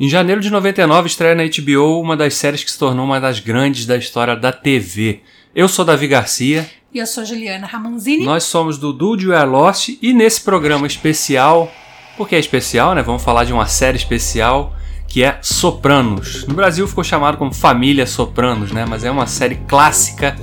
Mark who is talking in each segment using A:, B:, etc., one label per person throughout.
A: Em janeiro de 99 estreia na HBO uma das séries que se tornou uma das grandes da história da TV. Eu sou Davi Garcia.
B: E eu sou Juliana Ramonzini.
A: Nós somos do Dude We Are Lost e nesse programa especial, porque é especial, né? Vamos falar de uma série especial que é Sopranos. No Brasil ficou chamado como Família Sopranos, né? Mas é uma série clássica,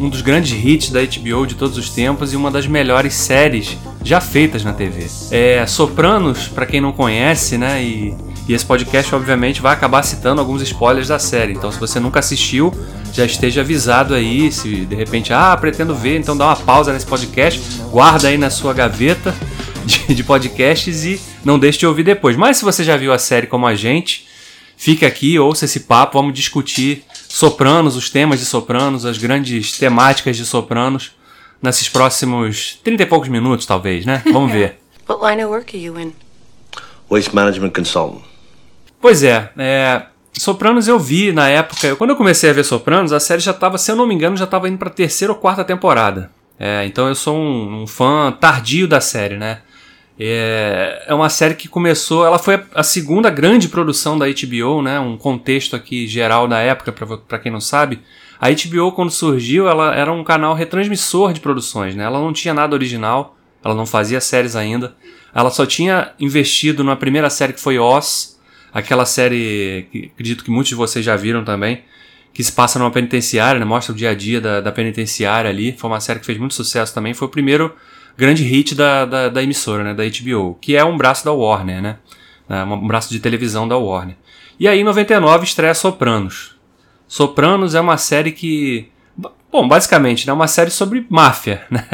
A: um dos grandes hits da HBO de todos os tempos e uma das melhores séries já feitas na TV. É, Sopranos, para quem não conhece, né? E e esse podcast, obviamente, vai acabar citando alguns spoilers da série. Então, se você nunca assistiu, já esteja avisado aí. Se de repente, ah, pretendo ver, então dá uma pausa nesse podcast, guarda aí na sua gaveta de, de podcasts e não deixe de ouvir depois. Mas se você já viu a série como a gente, fica aqui, ouça esse papo, vamos discutir Sopranos, os temas de Sopranos, as grandes temáticas de Sopranos, nesses próximos 30 e poucos minutos, talvez, né? Vamos ver.
C: What line of work are you in?
D: Waste Management Consultant.
A: Pois é, é, Sopranos eu vi na época. Quando eu comecei a ver Sopranos, a série já estava, se eu não me engano, já estava indo para terceira ou quarta temporada. É, então eu sou um, um, fã tardio da série, né? É, é uma série que começou. Ela foi a segunda grande produção da HBO, né? Um contexto aqui geral da época, para quem não sabe. A HBO, quando surgiu, ela era um canal retransmissor de produções, né? Ela não tinha nada original, ela não fazia séries ainda. Ela só tinha investido na primeira série que foi Oz, Aquela série que acredito que muitos de vocês já viram também, que se passa numa penitenciária, né? mostra o dia a dia da, da penitenciária ali. Foi uma série que fez muito sucesso também. Foi o primeiro grande hit da, da, da emissora, né? da HBO, que é um braço da Warner, né? É um braço de televisão da Warner. E aí, em 99, estreia Sopranos. Sopranos é uma série que. Bom, basicamente, é né? uma série sobre máfia, né?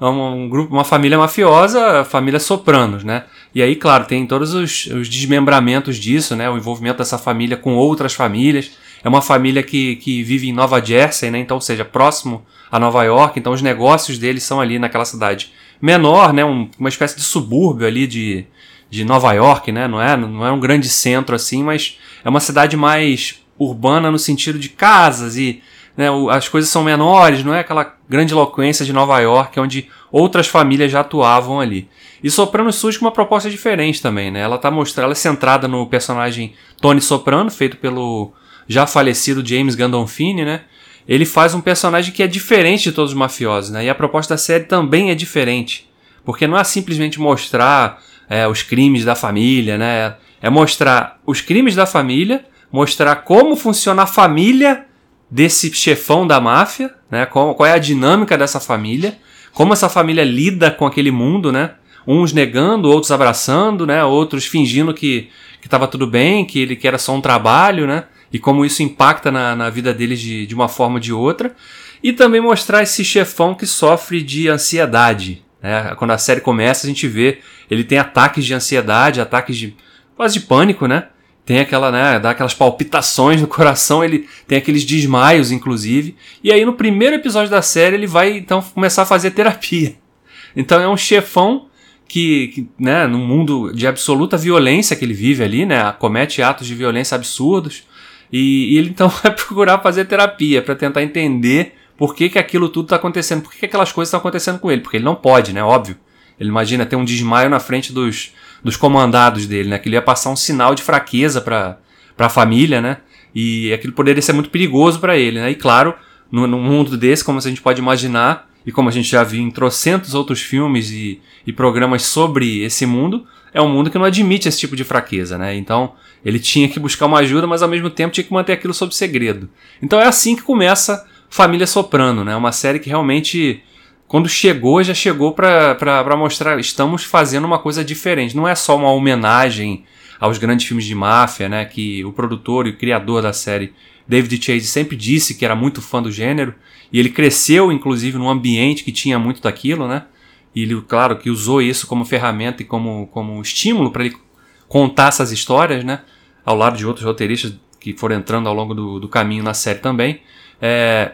A: É um, grupo, uma família mafiosa, a família Sopranos, né? E aí, claro, tem todos os, os, desmembramentos disso, né? O envolvimento dessa família com outras famílias. É uma família que, que vive em Nova Jersey, né? Então, ou seja, próximo a Nova York. Então, os negócios deles são ali naquela cidade menor, né? Um, uma espécie de subúrbio ali de, de Nova York, né? Não é, não é um grande centro assim, mas é uma cidade mais urbana no sentido de casas e né, as coisas são menores, não é aquela grande eloquência de Nova York, onde outras famílias já atuavam ali. E Soprano surge com uma proposta diferente também, né? Ela tá mostrando, ela é centrada no personagem Tony Soprano, feito pelo já falecido James Gandolfini, né? Ele faz um personagem que é diferente de todos os mafiosos, né? E a proposta da série também é diferente, porque não é simplesmente mostrar é, os crimes da família, né? É mostrar os crimes da família, mostrar como funciona a família desse chefão da máfia, né? Qual, qual é a dinâmica dessa família, como essa família lida com aquele mundo, né? Uns negando, outros abraçando, né? Outros fingindo que que estava tudo bem, que ele que era só um trabalho, né? E como isso impacta na, na vida deles de, de uma forma ou de outra. E também mostrar esse chefão que sofre de ansiedade. Né? Quando a série começa, a gente vê ele tem ataques de ansiedade, ataques de quase de pânico, né? Tem aquela, né, dá aquelas palpitações no coração, ele tem aqueles desmaios, inclusive. E aí no primeiro episódio da série ele vai então começar a fazer terapia. Então é um chefão que, que né, num mundo de absoluta violência que ele vive ali, né, comete atos de violência absurdos. E, e ele então vai procurar fazer terapia para tentar entender por que, que aquilo tudo está acontecendo, por que, que aquelas coisas estão acontecendo com ele, porque ele não pode, né, óbvio. Ele imagina ter um desmaio na frente dos, dos comandados dele, né? Que ele ia passar um sinal de fraqueza para a família, né? E aquilo poderia ser muito perigoso para ele, né? E claro, num, mundo desse, como a gente pode imaginar, e como a gente já viu em trocentos outros filmes e, e programas sobre esse mundo, é um mundo que não admite esse tipo de fraqueza, né? Então ele tinha que buscar uma ajuda, mas ao mesmo tempo tinha que manter aquilo sob segredo. Então é assim que começa Família Soprano, né? Uma série que realmente quando chegou, já chegou para mostrar, estamos fazendo uma coisa diferente. Não é só uma homenagem aos grandes filmes de máfia, né? Que o produtor e o criador da série, David Chase, sempre disse que era muito fã do gênero. E ele cresceu, inclusive, num ambiente que tinha muito daquilo, né? E ele, claro, que usou isso como ferramenta e como, como estímulo para ele contar essas histórias, né? Ao lado de outros roteiristas que foram entrando ao longo do, do caminho na série também. É,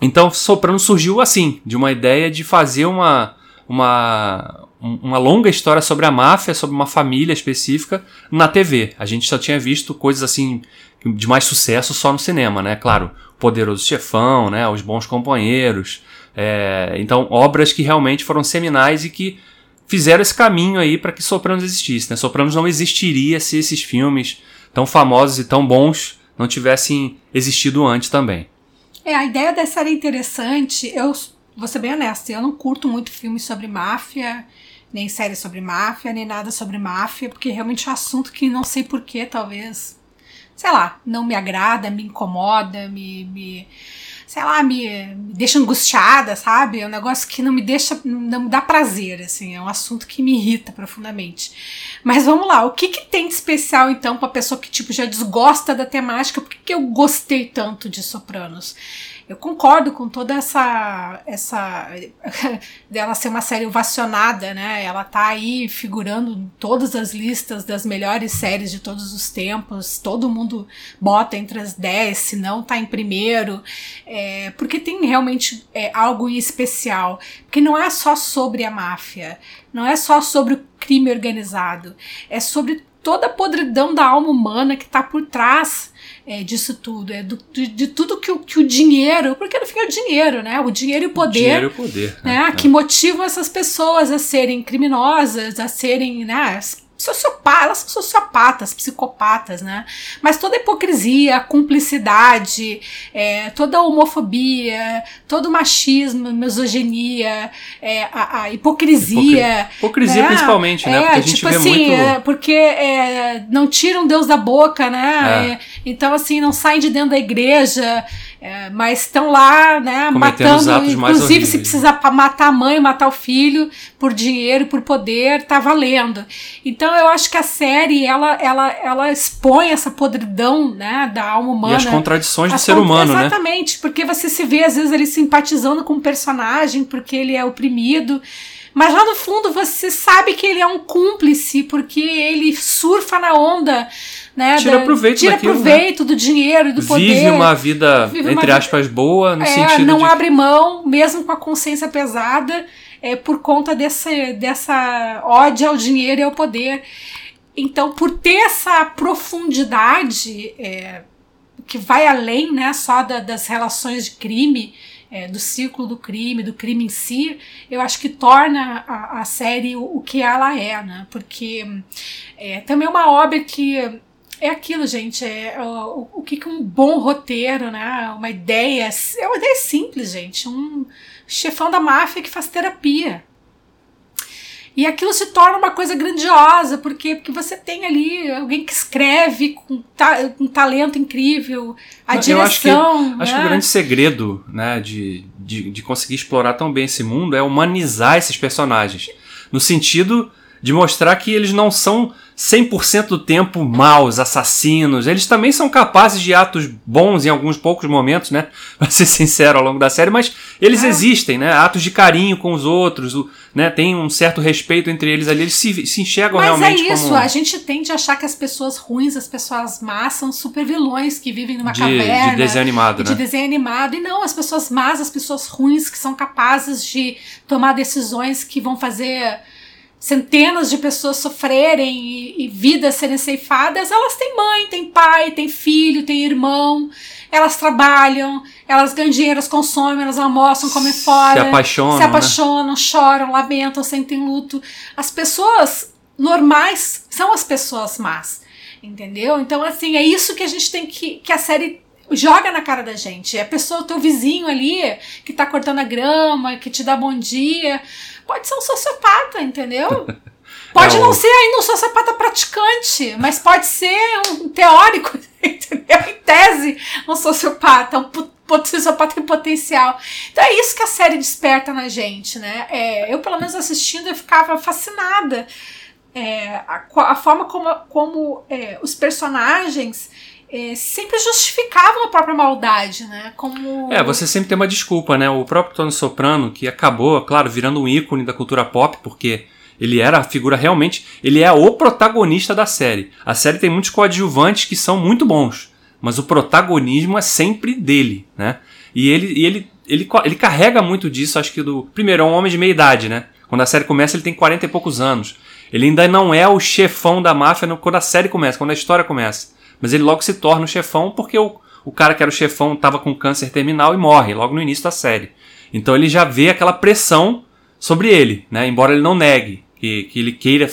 A: então, Soprano surgiu assim, de uma ideia de fazer uma, uma, uma longa história sobre a máfia, sobre uma família específica na TV. A gente só tinha visto coisas assim de mais sucesso só no cinema, né? Claro, Poderoso Chefão, né? Os Bons Companheiros. É, então, obras que realmente foram seminais e que fizeram esse caminho aí para que Sopranos existisse. Né? Sopranos não existiria se esses filmes tão famosos e tão bons não tivessem existido antes também.
B: É, a ideia dessa é interessante. Eu vou ser bem honesta, eu não curto muito filmes sobre máfia, nem séries sobre máfia, nem nada sobre máfia, porque realmente é um assunto que não sei porquê, talvez, sei lá, não me agrada, me incomoda, me, me sei lá, me, me, deixa angustiada, sabe? É um negócio que não me deixa, não me dá prazer, assim, é um assunto que me irrita profundamente. Mas vamos lá, o que, que tem de especial então para pessoa que tipo já desgosta da temática? Por que, que eu gostei tanto de Sopranos? Eu concordo com toda essa essa dela ser uma série ovacionada, né? Ela tá aí figurando em todas as listas das melhores séries de todos os tempos. Todo mundo bota entre as 10, se não tá em primeiro, é, porque tem realmente é, algo especial. Porque não é só sobre a máfia, não é só sobre o crime organizado, é sobre toda a podridão da alma humana que tá por trás é, disso tudo, é do, de, de, tudo que o, que o dinheiro, porque no fim é o dinheiro, né? O dinheiro e o poder, o dinheiro e o poder né? É. que motivam essas pessoas a serem criminosas, a serem, né? Sociopatas, elas são sociopatas, psicopatas, né? Mas toda a hipocrisia, a cumplicidade, é, toda a homofobia, todo o machismo, misoginia, é, a, a, hipocrisia.
A: Hipocrisia
B: né?
A: principalmente, né?
B: É, porque a gente tipo vê assim, muito... É, porque é, não tiram Deus da boca, né? Então, assim, não saem de dentro da igreja. É, mas estão lá, né, matando, inclusive se precisar matar a mãe, matar o filho por dinheiro, por poder, tá valendo. Então eu acho que a série ela, ela, ela expõe essa podridão, né, da alma humana. E
A: as contradições do ser humano,
B: exatamente, né? Exatamente, porque você se vê às vezes ele simpatizando com o um personagem porque ele é oprimido. Mas lá no fundo você sabe que ele é um cúmplice, porque ele surfa na onda né?
A: Tira da, proveito
B: tira
A: daquilo,
B: né? proveito né? do dinheiro e do poder.
A: Vive uma vida, Vive entre uma aspas, vida, boa, no
B: é,
A: sentido
B: não
A: de...
B: abre mão, mesmo com a consciência pesada, é, por conta desse, dessa ódio ao dinheiro e ao poder. Então, por ter essa profundidade é, que vai além né, só da, das relações de crime, é, do ciclo do crime, do crime em si, eu acho que torna a, a série o, o, que ela é, né? Porque é também é uma obra que é aquilo, gente. É, o, o que, que um bom roteiro, né? Uma ideia. É uma ideia simples, gente. Um chefão da máfia que faz terapia. E aquilo se torna uma coisa grandiosa, porque, porque você tem ali alguém que escreve com, ta, um talento incrível, a Eu direção.
A: Acho que, né? acho que o grande segredo né, de, de, de conseguir explorar tão bem esse mundo é humanizar esses personagens. No sentido de mostrar que eles não são 100% do tempo maus, assassinos. Eles também são capazes de atos bons em alguns poucos momentos, né? Pra ser sincero ao longo da série, mas eles é. existem, né? Atos de carinho com os outros, né? Tem um certo respeito entre eles ali, eles se, se enxergam
B: mas
A: realmente
B: é isso,
A: como...
B: a gente tende a achar que as pessoas ruins, as pessoas más são super vilões que vivem numa de, caverna.
A: De desenho animado, né?
B: De desenho animado. E não, as pessoas más, as pessoas ruins que são capazes de tomar decisões que vão fazer centenas de pessoas sofrerem e, e, vidas serem ceifadas, elas têm mãe, têm pai, têm filho, têm irmão, elas trabalham, elas ganham dinheiro, elas consomem, elas almoçam, comem fora,
A: se apaixonam,
B: se apaixonam, né? choram, lamentam, sentem luto. As pessoas normais são as pessoas más, entendeu? Então, assim, é isso que a gente tem que, que a série joga na cara da gente. É a pessoa, o teu vizinho ali, que tá cortando a grama, que te dá bom dia, pode ser um sociopata, entendeu? Pode é não ser ainda um sociopata praticante, mas pode ser um teórico, entendeu? Em tese, um sociopata, um sociopata em potencial. Então é isso que a série desperta na gente, né? É, eu, pelo menos assistindo, eu ficava fascinada. É, a, a, forma como, como é, os personagens é, sempre justificavam a própria maldade, né? Como...
A: É, você sempre tem uma desculpa, né? O próprio Tony Soprano, que acabou, claro, virando um ícone da cultura pop, porque ele era a figura realmente. Ele é o protagonista da série. A série tem muitos coadjuvantes que são muito bons, mas o protagonismo é sempre dele, né? E ele, e ele, ele, ele carrega muito disso, acho que do. Primeiro, é um homem de meia idade, né? Quando a série começa, ele tem 40 e poucos anos. Ele ainda não é o chefão da máfia quando a série começa, quando a história começa. Mas ele logo se torna o chefão porque o, o cara que era o chefão estava com câncer terminal e morre logo no início da série. Então ele já vê aquela pressão sobre ele, né? Embora ele não negue que, que ele queira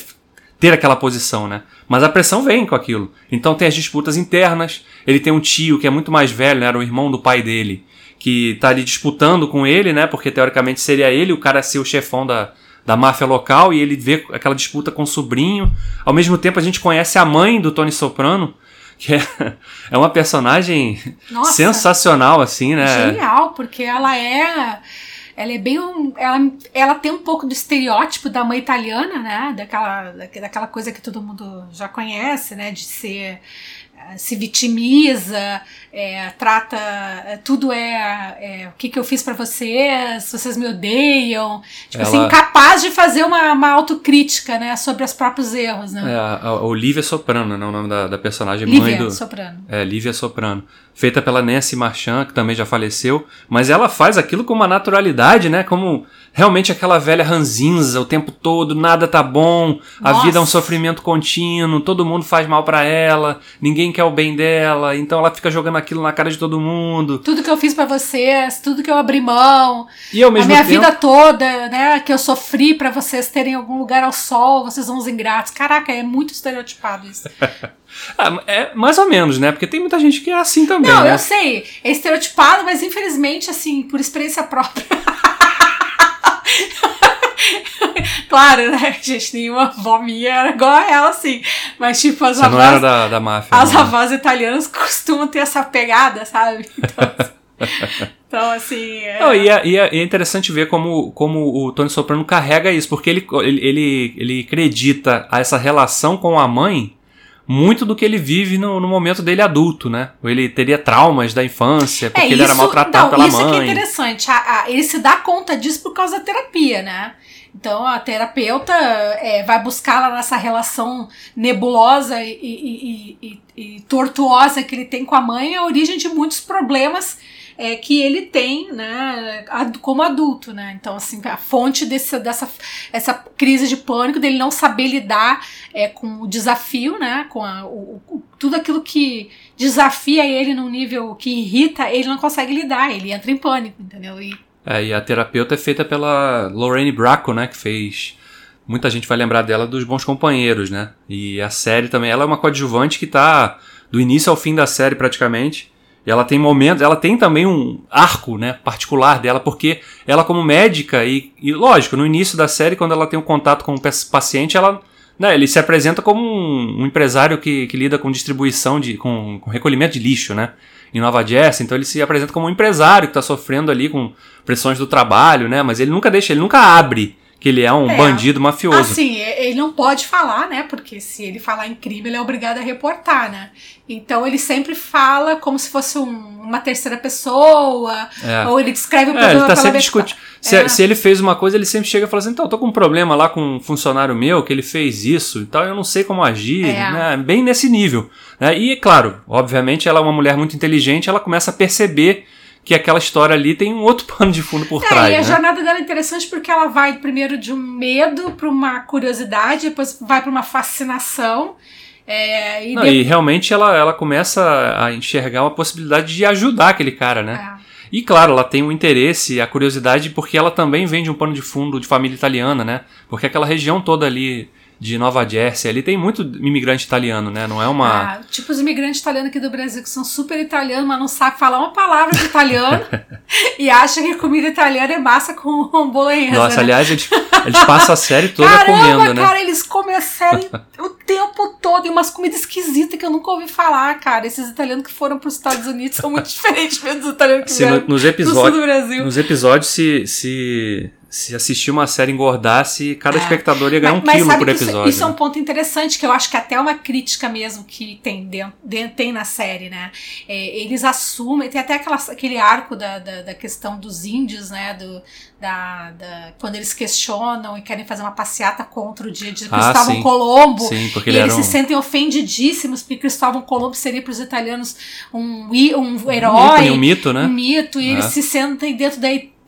A: ter aquela posição, né? Mas a pressão vem com aquilo. Então tem as disputas internas. Ele tem um tio que é muito mais velho, né? era o irmão do pai dele, que tá ali disputando com ele, né? Porque teoricamente seria ele o cara ser o chefão da, da máfia local e ele vê aquela disputa com o sobrinho. Ao mesmo tempo a gente conhece a mãe do Tony Soprano, que é, é uma personagem
B: Nossa.
A: sensacional, assim, né?
B: Genial, porque ela é. Ela é bem um. Ela, ela tem um pouco do estereótipo da mãe italiana, né? Daquela, daquela coisa que todo mundo já conhece, né? De ser. Se vitimiza, é, trata. é, Tudo é, é, O que, que eu fiz pra vocês? Vocês me odeiam. Tipo
A: Ela-
B: assim, incapaz de fazer uma, uma autocrítica, né? Sobre os próprios erros, né?
A: É, a, a Olivia Soprano, né? O nome da, da personagem mãe
B: Lívia
A: do.
B: Soprano.
A: É, Lívia Soprano. Feita pela Nancy Marchand, que também já faleceu. Mas ela faz aquilo com uma naturalidade, né? Como realmente aquela velha ranzinza o tempo todo, nada tá bom, a
B: Nossa.
A: vida é um sofrimento contínuo, todo mundo faz mal pra ela, ninguém quer o bem dela, então ela fica jogando aquilo na cara de todo mundo.
B: Tudo que eu fiz pra vocês, tudo que eu abri mão,
A: E ao
B: a
A: mesmo
B: minha
A: tempo.
B: vida toda, né, que eu sofri pra vocês terem algum lugar ao sol, vocês são os ingratos. Caraca, é muito estereotipado isso.
A: Ah, é mais ou menos, né? Porque tem muita gente que é assim também,
B: Não,
A: né?
B: eu sei, é estereotipado, mas infelizmente, assim, por experiência própria. claro, né, gente, nenhuma avó minha era igual a ela, assim. Mas, tipo, as
A: Você não era
B: avós,
A: da, da máfia.
B: as
A: não.
B: avós italianas costumam ter essa pegada, sabe? Então, então, assim. é-
A: Não, e, é, e é- e é interessante ver como, como o Tony Soprano carrega isso, porque ele, ele, ele, ele acredita a essa relação com a mãe muito do que ele vive no, no momento dele adulto, né? Ele teria traumas da infância, porque ele era maltratado
B: não,
A: pela
B: isso é que é
A: mãe.
B: interessante. A- a- ele se dá conta disso por causa da terapia, né? Então a terapeuta é, vai buscar lá nessa relação nebulosa e, e- e- e- e tortuosa que ele tem com a mãe a origem de muitos problemas é, que ele tem, né, como adulto, né? Então, assim, a fonte desse, dessa essa crise de pânico, dele não saber lidar é, com o desafio, né? Com a- o- o- tudo aquilo que desafia ele num nível que irrita, ele não consegue lidar, ele entra em pânico, entendeu? E
A: É, e a terapeuta é feita pela Lorraine Bracco, né? Que fez. Muita gente vai lembrar dela dos Bons Companheiros, né? E a série também. Ela é uma coadjuvante que tá do início ao fim da série praticamente. E ela tem momentos. Ela tem também um arco, né? Particular dela, porque ela, como médica, e, e lógico, no início da série, quando ela tem um contato com o pa- paciente, ela. Né, ele se apresenta como um, um empresário que, que lida com distribuição de. Com, com recolhimento de lixo, né? Em Nova Jersey, então ele se apresenta como um empresário que está sofrendo ali com pressões do trabalho, né? Mas ele nunca deixa, ele nunca abre que ele é um
B: É.
A: bandido mafioso.
B: Assim, ele não pode falar, né? Porque se ele falar em crime, ele é obrigado a reportar, né? Então ele sempre fala como se fosse um- uma terceira pessoa,
A: É.
B: ou ele descreve o
A: É,
B: problema
A: ele tá sempre discutindo. Se,
B: É.
A: se ele fez uma coisa, ele sempre chega e fala assim: então, eu tô com um problema lá com um funcionário meu que ele fez isso e tal, eu não sei como agir,
B: É.
A: né? Bem nesse nível. Né? E, claro, obviamente, ela é uma mulher muito inteligente, ela começa a perceber que aquela história ali tem um outro pano de fundo por
B: É,
A: trás.
B: e a
A: né?
B: jornada dela é interessante porque ela vai primeiro de um medo para uma curiosidade, depois vai para uma fascinação. é, e
A: Não,
B: de-
A: e realmente ela, ela começa a enxergar uma possibilidade de ajudar aquele cara, né?
B: é.
A: E claro, ela tem o interesse, a curiosidade, porque ela também vem de um pano de fundo de família italiana, né? Porque aquela região toda ali de Nova Jersey, ali tem muito imigrante italiano, né? Não é uma.
B: Ah, tipo os imigrantes italianos aqui do Brasil que são super italianos, mas não sabem falar uma palavra de italiano e acham que comida italiana é massa com bolonhesa.
A: Nossa,
B: né?
A: aliás, eles, eles passam a série toda
B: Caramba,
A: comendo, né?
B: cara, eles comem a série o tempo todo e umas comidas esquisitas que eu nunca ouvi falar, cara. Esses italianos que foram para os Estados Unidos são muito diferentes dos italianos que
A: no-
B: vieram
A: nos
B: do sul do
A: episódios.
B: Brasil.
A: Nos episódios, se, se, se assistir uma série engordasse, cada
B: É.
A: espectador ia ganhar um
B: Mas- mas
A: quilo por
B: que isso-
A: episódio.
B: Isso, é um
A: né?
B: ponto interessante, que eu acho que até é uma crítica mesmo que tem, dentro, de- tem na série, né? É, eles assumem, tem até aquela, aquele arco da, da, da questão dos índios, né? Do, da, da- quando eles questionam e querem fazer uma passeata contra o dia de
A: Ah,
B: Cristóvão
A: sim.
B: Colombo.
A: Sim, porque
B: E
A: ele
B: eles
A: um.
B: se sentem ofendidíssimos porque Cristóvão Colombo seria para os italianos um, um
A: um
B: herói,
A: ícone, um mito, né?
B: um mito, e
A: É.
B: eles se sentem dentro da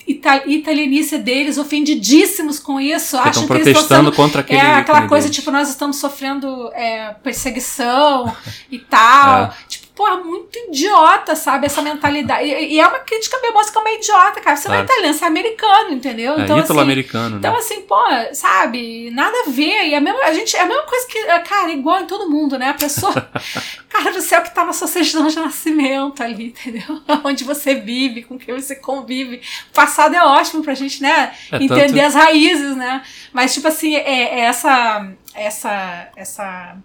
B: ita italianice deles, ofendidíssimos com isso, acham
A: estão
B: que eles estão
A: protestando
B: sendo
A: contra aquele.
B: é aquela coisa, tipo, nós estamos sofrendo é, perseguição e tal.
A: É.
B: Tipo, porra, muito idiota, sabe? Essa mentalidade. E, e é uma crítica bem mostra que é uma idiota, cara. Você
A: Claro.
B: não é italiano, você é americano, entendeu?
A: É,
B: então, assim,
A: ítalo-americano,
B: então,
A: né?
B: assim, pô, sabe, nada a ver. E a, mesma, a gente, é a mesma coisa que, cara, igual em todo mundo, né? A pessoa, cara do céu, que tá na sua certidão de nascimento ali, entendeu? Onde você vive, com quem você convive. O passado é ótimo pra gente, né?
A: É,
B: Entender
A: tanto-
B: as raízes, né? Mas, tipo assim, é, é essa. Essa. Essa.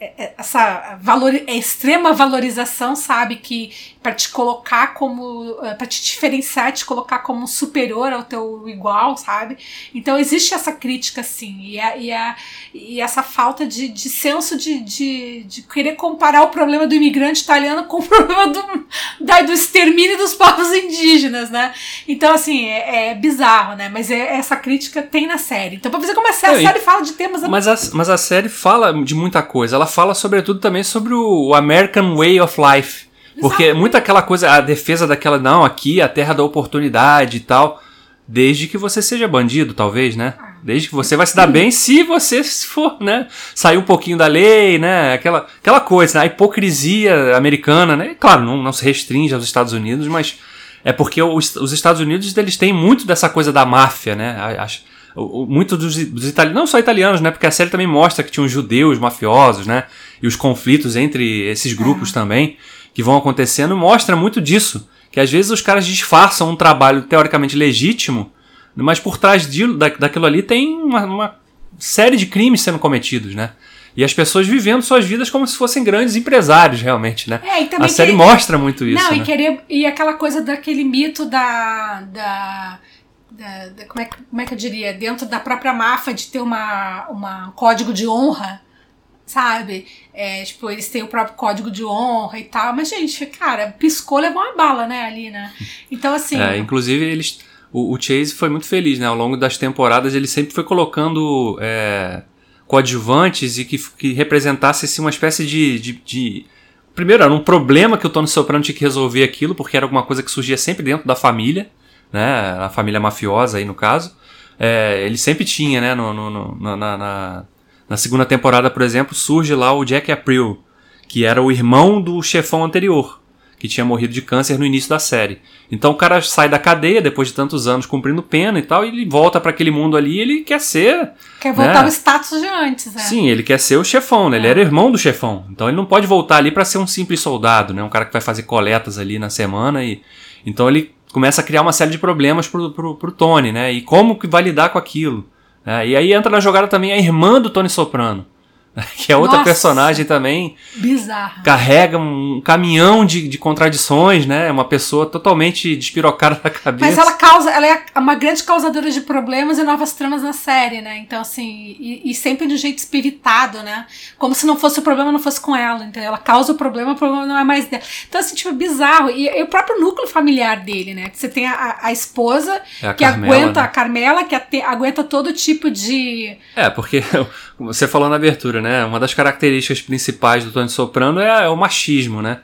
B: É- é- Essa valor, é extrema valorização, sabe? Que para te colocar como. para te diferenciar, te colocar como superior ao teu igual, sabe? Então existe essa crítica, sim. E, a, e, a, e essa falta de, de senso de, de, de querer comparar o problema do imigrante italiano com o problema do, da, do extermínio dos povos indígenas, né? Então, assim, é, é bizarro, né? Mas é, essa crítica tem na série. Então, pra você começar, a série fala de temas.
A: Mas a, mas a série fala de muita coisa. Ela fala, sobretudo, também sobre o American Way of Life. Porque
B: Exato.
A: muita aquela coisa, a defesa daquela, não, aqui é a terra da oportunidade e tal. Desde que você seja bandido, talvez, né? Desde que você vai se dar bem se você for, né? Sair um pouquinho da lei, né? Aquela, aquela coisa, né? a hipocrisia americana, né? Claro, não, não se restringe aos Estados Unidos, mas é porque os, os Estados Unidos eles têm muito dessa coisa da máfia, né? Acho, muito dos, dos italianos, não só italianos, né? Porque a série também mostra que tinham judeus mafiosos, né? E os conflitos entre esses grupos também que vão acontecendo mostra muito disso. Que às vezes os caras disfarçam um trabalho teoricamente legítimo, mas por trás de, da, daquilo ali tem uma, uma série de crimes sendo cometidos, né? E as pessoas vivendo suas vidas como se fossem grandes empresários, realmente, né?
B: É, e também
A: a série mostra muito isso,
B: Não,
A: né?
B: e querer. E aquela coisa daquele mito da. da, da- da- como, é, que- como é que eu diria? Dentro da própria máfia de ter uma, uma um código de honra, sabe? É, tipo, eles têm o próprio código de honra e tal. Mas, gente, cara, piscou, levou uma bala, né, ali, né? Então, assim.
A: É, inclusive, eles. O, o Chase foi muito feliz, né? Ao longo das temporadas, ele sempre foi colocando é, coadjuvantes e que, que representasse assim, uma espécie de, de, de- Primeiro, era um problema que o Tony Soprano tinha que resolver aquilo, porque era alguma coisa que surgia sempre dentro da família, né? A família mafiosa aí, no caso. É, ele sempre tinha, né? No, no- no- na, na- na- segunda temporada, por exemplo, surge lá o Jack April, que era o irmão do chefão anterior, que tinha morrido de câncer no início da série. Então o cara sai da cadeia depois de tantos anos cumprindo pena e tal, e ele volta para aquele mundo ali e ele quer ser.
B: Quer voltar
A: né?
B: ao status de antes, né?
A: Sim, ele quer ser o chefão, né? Ele era irmão do chefão. Então ele não pode voltar ali para ser um simples soldado, né? Um cara que vai fazer coletas ali na semana e. Então ele começa a criar uma série de problemas pro, pro, pro Tony, né? E como que vai lidar com aquilo. Né? E aí entra na jogada também a irmã do Tony Soprano, que é outra
B: Nossa.
A: personagem também
B: Bizarra.
A: carrega um caminhão de, de contradições, né? Uma pessoa totalmente despirocada da cabeça.
B: Mas ela causa, ela é uma grande causadora de problemas e novas tramas na série, né? Então, assim, e, e sempre de um jeito espiritado, né? Como se não fosse o problema, não fosse com ela, entendeu? Ela causa o problema, o problema não é mais dela. Então, assim, tipo, é bizarro. E, e o próprio núcleo familiar dele, né? Que você tem a, a- esposa
A: É a
B: que
A: Carmela,
B: aguenta,
A: né?
B: a Carmela, que aguenta todo tipo de.
A: É, porque você falou na abertura, né? Uma das características principais do Tony Soprano é, é o machismo, né?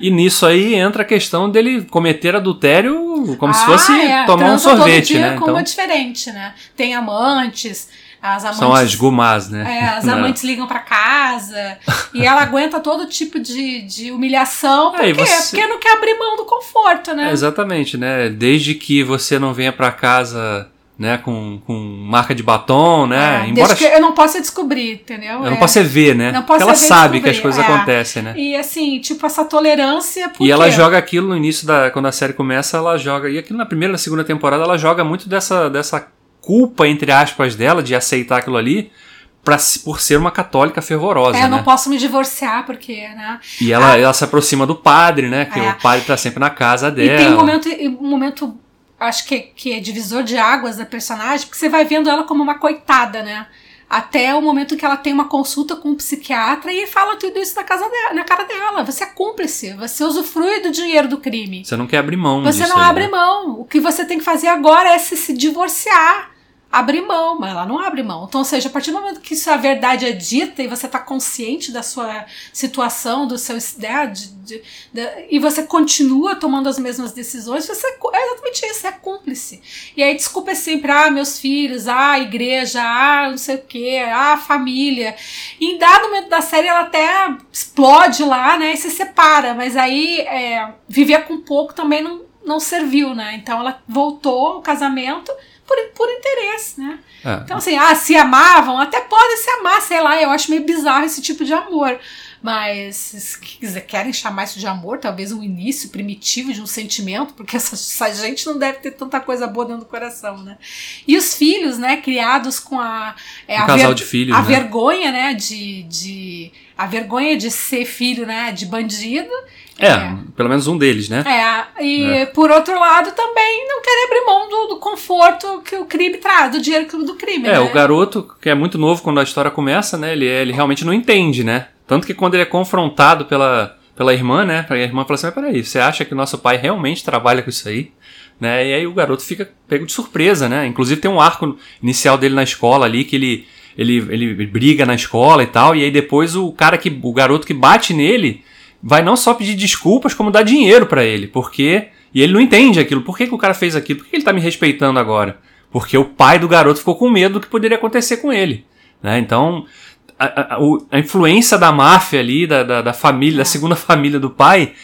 A: E nisso aí entra a questão dele cometer adultério como se
B: Ah,
A: fosse
B: é,
A: tomar um
B: transa todo
A: sorvete, né?
B: com
A: Então,
B: uma diferente, né? Tem amantes, as amantes.
A: são as gumás, né?
B: É, as
A: Né?
B: amantes ligam pra casa e ela aguenta todo tipo de, de humilhação. Por
A: É, e
B: quê?
A: você-
B: Porque não quer abrir mão do conforto, né?
A: É, exatamente, né? Desde que você não venha pra casa, né, com, com marca de batom, né?
B: É,
A: Embora
B: eu não possa descobrir, entendeu?
A: eu não
B: É.
A: possa ver, né?
B: Não
A: Porque
B: possa
A: ela sabe que as
B: descobrir,
A: coisas
B: é.
A: acontecem, né?
B: E assim, tipo, essa tolerância. Por
A: E ela
B: quê?
A: joga aquilo no início da. Quando a série começa, ela joga. E aquilo na primeira e na segunda temporada, ela joga muito dessa, dessa culpa, entre aspas, dela, de aceitar aquilo ali, pra, por ser uma católica fervorosa.
B: É, eu
A: né?
B: não posso me divorciar, porque, né?
A: E ela, ela se aproxima do padre, né? Que
B: É.
A: o padre tá sempre na casa
B: E
A: dela.
B: tem um momento, e um momento acho que, que é divisor de águas da personagem, porque você vai vendo ela como uma coitada, né? Até o momento que ela tem uma consulta com um psiquiatra e fala tudo isso na, casa dela, na cara dela. Você é cúmplice, você usufrui do dinheiro do crime.
A: Você não quer abrir mão
B: Você não
A: aí,
B: abre
A: né?
B: mão. O que você tem que fazer agora é se, se divorciar. Abrir mão, mas ela não abre mão. Então, ou seja, a partir do momento que a verdade é dita e você está consciente da sua situação, do seu né, de, de, de, e você continua tomando as mesmas decisões, você é exatamente isso, é cúmplice. E aí desculpa é sempre, ah, meus filhos, ah, igreja, ah, não sei o que, ah, família. E em dado momento da série ela até explode lá, né, e se separa, mas aí é, viver com pouco também não, não serviu, né? Então ela voltou ao casamento por, por interesse, né? É. Então, assim, ah, se amavam, até podem se amar, sei lá, eu acho meio bizarro esse tipo de amor. Mas se querem chamar isso de amor, talvez um início primitivo de um sentimento, porque essa, essa, gente não deve ter tanta coisa boa dentro do coração, né? E os filhos, né, criados com a.
A: É, um a casal ver, de filhos.
B: A
A: né?
B: vergonha, né, de, de. A vergonha de ser filho, né, de bandido
A: é, é, pelo menos um deles, né?
B: É, e é. por outro lado também não querem abrir mão do, do, conforto que o crime traz, do dinheiro do crime.
A: É,
B: né?
A: o garoto, que é muito novo quando a história começa, né? Ele, ele realmente não entende, né? Tanto que quando ele é confrontado pela, pela irmã, né? A irmã fala assim: mas peraí, você acha que nosso pai realmente trabalha com isso aí? Né? E aí o garoto fica pego de surpresa, né? Inclusive tem um arco inicial dele na escola ali que ele, ele, ele briga na escola e tal, e aí depois o cara que. o garoto que bate nele vai não só pedir desculpas, como dar dinheiro para ele, porque. E ele não entende aquilo. Por que, que o cara fez aquilo? Por que ele tá me respeitando agora? Porque o pai do garoto ficou com medo do que poderia acontecer com ele. Né? Então, a, a, a, influência da máfia ali, da, da, da família, da é. segunda família do pai,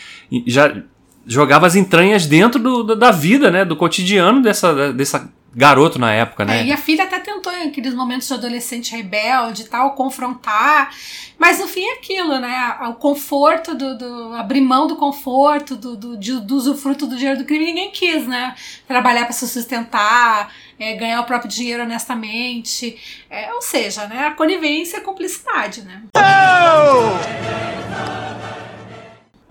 A: já jogava as entranhas dentro do, da vida, né? Do cotidiano dessa, dessa garoto na época, né?
B: É, e a filha até tentou em aqueles momentos de adolescente rebelde e tal, confrontar, mas no fim é aquilo, né? O conforto do, do abrir mão do conforto, do, do, de, do usufruto do dinheiro do crime, ninguém quis, né? Trabalhar para se sustentar, é, ganhar o próprio dinheiro honestamente, é, ou seja, né? A conivência e a cumplicidade, né?
A: Oh!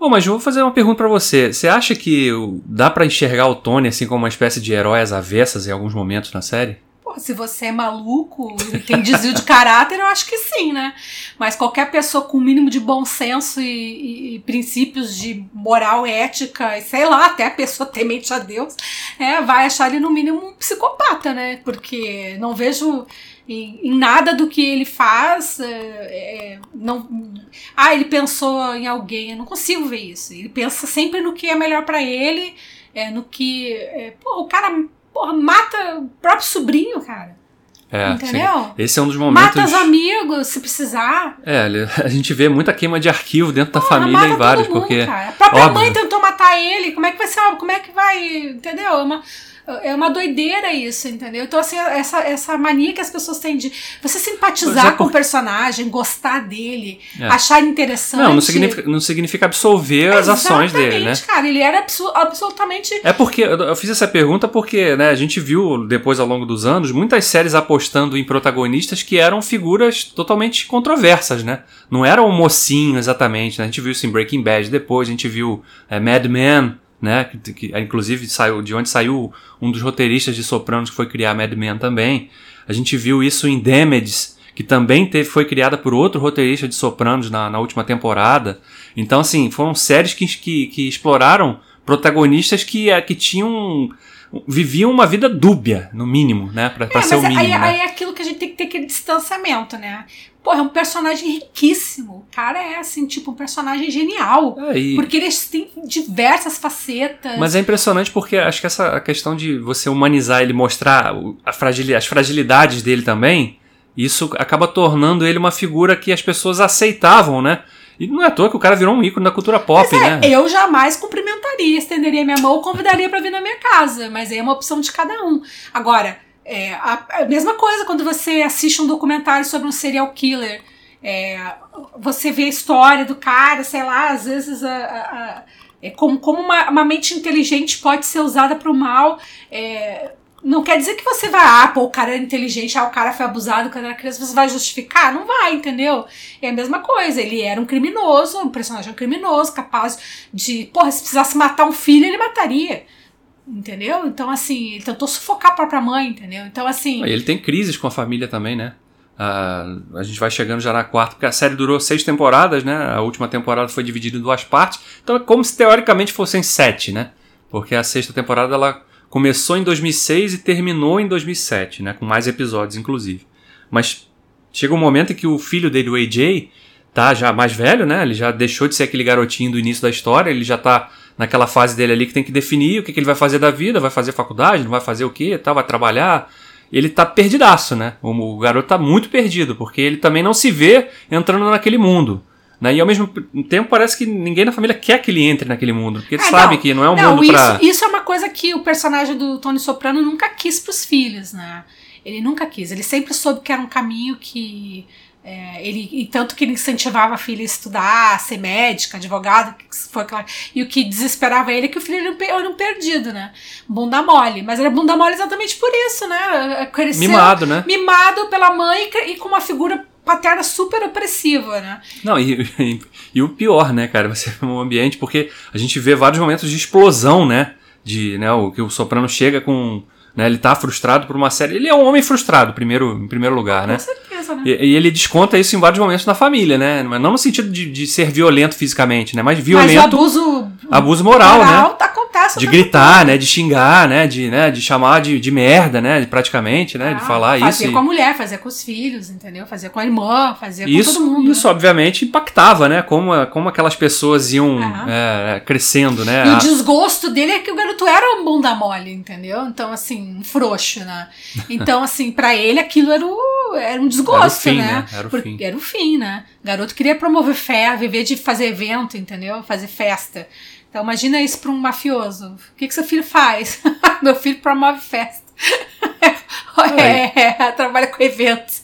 A: Bom, mas eu vou fazer uma pergunta para você. Você acha que dá para enxergar o Tony assim como uma espécie de herói às avessas em alguns momentos na série?
B: Pô, se você é maluco e tem desvio de caráter, eu acho que sim, né? Mas qualquer pessoa com o mínimo de bom senso e, e, e, princípios de moral, ética, e sei lá, até a pessoa temente a Deus, é, vai achar ele no mínimo um psicopata, né? Porque não vejo em, em, nada do que ele faz. É, é, não, ah, ele pensou em alguém. Eu não consigo ver isso. Ele pensa sempre no que é melhor para ele, é, no que. É, porra, o cara porra, mata o próprio sobrinho, cara. É, Entendeu? Sim.
A: Esse é um dos momentos.
B: Mata os amigos, se precisar.
A: É, a gente vê muita queima de arquivo dentro da família em vários, mundo, porque.
B: Cara. A própria óbvio. mãe tentou matar ele. Como é que vai ser? Como é que vai. Entendeu? É uma, é uma doideira isso, entendeu? Então, assim, essa, essa mania que as pessoas têm de você simpatizar é, com o personagem, gostar dele, é. achar interessante.
A: Não, não significa, não significa absolver as ações dele, né?
B: cara, ele era absolutamente.
A: É porque eu fiz essa pergunta porque, né, a gente viu depois ao longo dos anos muitas séries apostando em protagonistas que eram figuras totalmente controversas, né? Não era um mocinho exatamente, né? A gente viu isso em Breaking Bad depois, a gente viu é, Mad Men né? Que, que, inclusive saiu de onde saiu um dos roteiristas de Sopranos que foi criar Mad Men também. A gente viu isso em Damages, que também teve, foi criada por outro roteirista de Sopranos na, na última temporada. Então, assim, foram séries que, que, que exploraram protagonistas que, que tinham viviam uma vida dúbia, no mínimo, né? Pra, é, ser o mínimo.
B: Aí,
A: né?
B: aí é aquilo que a gente tem que ter aquele distanciamento, né? Porra, é um personagem riquíssimo. O cara é, assim, tipo, um personagem genial. É, e... Porque eles têm diversas facetas.
A: Mas é impressionante porque acho que essa questão de você humanizar ele, mostrar fragil... as fragilidades dele também, isso acaba tornando ele uma figura que as pessoas aceitavam, né? E não é à toa que o cara virou um ícone da cultura pop, é,
B: né? Eu jamais cumprimentaria, estenderia minha mão ou convidaria para vir na minha casa. Mas aí é uma opção de cada um. Agora é, a, a, mesma coisa quando você assiste um documentário sobre um serial killer. É, você vê a história do cara, sei lá, às vezes a, a, é como, como uma, uma, mente inteligente pode ser usada para o mal. É, não quer dizer que você vai, ah, pô, o cara era inteligente, ah, o cara foi abusado quando era criança, você vai justificar? Não vai, entendeu? É a mesma coisa, ele era um criminoso, um personagem criminoso, capaz de, porra, se precisasse matar um filho, ele mataria. Entendeu? Então, assim, ele tentou sufocar a própria mãe, entendeu? Então, assim.
A: Ele tem crises com a família também, né? Uh, a gente vai chegando já na quarta, porque a série durou seis temporadas, né? A última temporada foi dividida em duas partes. Então é como se teoricamente fossem sete, né? Porque a sexta temporada ela começou em 2006 e terminou em 2007, né? Com mais episódios, inclusive. Mas chega um momento em que o filho dele, o AJ, tá já mais velho, né? Ele já deixou de ser aquele garotinho do início da história, ele já tá naquela fase dele ali que tem que definir o que, que ele vai fazer da vida, vai fazer faculdade, não vai fazer o quê, tá, vai trabalhar. Ele tá perdidaço, né? O, o garoto tá muito perdido, porque ele também não se vê entrando naquele mundo. Né? E ao mesmo tempo parece que ninguém na família quer que ele entre naquele mundo, porque ele
B: É,
A: sabe
B: não,
A: que não é um
B: não,
A: mundo
B: isso,
A: pra.
B: isso é uma coisa que o personagem do Tony Soprano nunca quis pros filhos, né? Ele nunca quis. Ele sempre soube que era um caminho que. é, ele, e tanto que ele incentivava a filha a estudar, a ser médica, advogado, que foi aquela, e o que desesperava ele é que o filho era um, era um perdido, né? Bunda mole. Mas era bunda mole exatamente por isso, né? Cresceu,
A: Mimado, né?
B: Mimado pela mãe e e com uma figura paterna super opressiva, né?
A: Não, e, e, e o pior, né, cara, você vê um ambiente, porque a gente vê vários momentos de explosão, né? De, né, o que o Soprano chega com. Né, ele tá frustrado por uma série. Ele é um homem frustrado, primeiro, em primeiro lugar, né?
B: Com certeza, né?
A: E, e ele desconta isso em vários momentos na família, né? Mas Não no sentido de, de ser violento fisicamente, né? Mas
B: Mas
A: violento.
B: o abuso
A: abuso moral, né?
B: acontece.
A: De
B: tempo
A: gritar, né? De xingar, né? De, né? de chamar de, de merda, né? Praticamente, né? De
B: Ah,
A: falar isso.
B: Fazia
A: e-
B: com a mulher, fazia com os filhos, entendeu? Fazia com a irmã, fazia com
A: Isso,
B: todo mundo.
A: isso
B: né?
A: obviamente impactava, né? Como, como aquelas pessoas iam
B: Aham.
A: é, crescendo, né?
B: E
A: A-
B: o desgosto dele é que o garoto era um bunda mole, entendeu? Então, assim, um frouxo, né? Então, assim, pra ele aquilo era, o, era um desgosto,
A: Era o fim,
B: né?
A: né? Era o
B: Porque
A: fim.
B: Era o fim, né? O garoto queria promover fé, viver de fazer evento, entendeu? Fazer festa. Então, imagina isso pra um mafioso. O que, que seu filho faz? Meu filho promove festa. É, trabalha com eventos.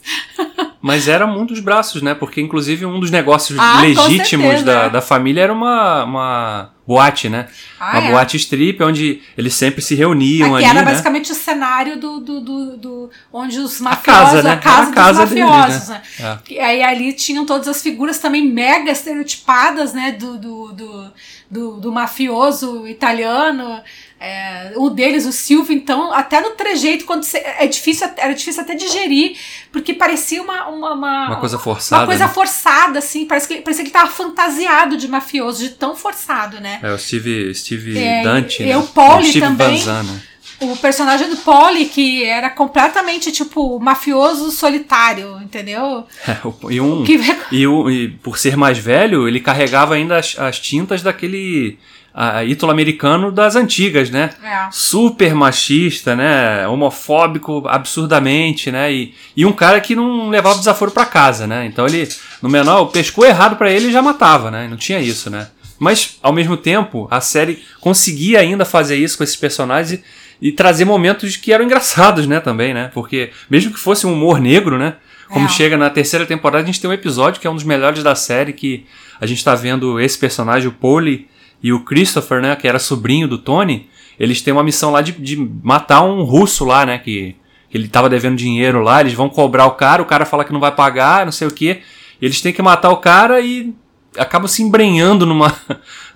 A: Mas era um dos braços, né? Porque, inclusive, um dos negócios
B: Ah,
A: legítimos da,
B: é.
A: da família era uma, uma boate, né?
B: Ah,
A: uma
B: é.
A: boate strip, onde eles sempre se reuniam
B: Aqui
A: ali,
B: era
A: né?
B: basicamente o cenário do, do, do, do- onde os
A: A
B: mafiosos,
A: casa, né?
B: a casa
A: a casa
B: dos
A: deles,
B: mafiosos,
A: né?
B: né? E aí ali tinham todas as figuras também mega estereotipadas, né, do, do, do, do, do mafioso italiano. É, um deles, o Silvio, então, até no trejeito, quando você- é difícil, era difícil até digerir, porque parecia uma, uma, uma,
A: Uma coisa forçada,
B: Uma coisa
A: né?
B: forçada, assim, parece que, parecia que ele tava fantasiado de mafioso, de tão forçado, né?
A: É, o Steve, Steve
B: É,
A: Dante,
B: e
A: né?
B: o Pauli
A: Steve
B: também.
A: Van Zandt, né?
B: O personagem do Polly, que era completamente, tipo, mafioso solitário, entendeu?
A: É, o- e um...
B: Que...
A: E, o- e por ser mais velho, ele carregava ainda as, as tintas daquele a, ítalo-americano das antigas, né?
B: É.
A: Super machista, né? Homofóbico absurdamente, né? E, e um cara que não levava desaforo pra casa, né? Então ele, no menor, pescou errado pra ele e já matava, né? Não tinha isso, né? Mas, ao mesmo tempo, a série conseguia ainda fazer isso com esses personagens e, e trazer momentos que eram engraçados, né? Também, né? Porque, mesmo que fosse um humor negro, né? Como
B: É.
A: chega na terceira temporada, a gente tem um episódio que é um dos melhores da série, que a gente tá vendo esse personagem, o Polly e o Christopher, né? Que era sobrinho do Tony. Eles têm uma missão lá de, de matar um russo lá, né? Que, que ele tava devendo dinheiro lá. Eles vão cobrar o cara, o cara fala que não vai pagar, não sei o que. Eles têm que matar o cara e acabam se embrenhando numa, num-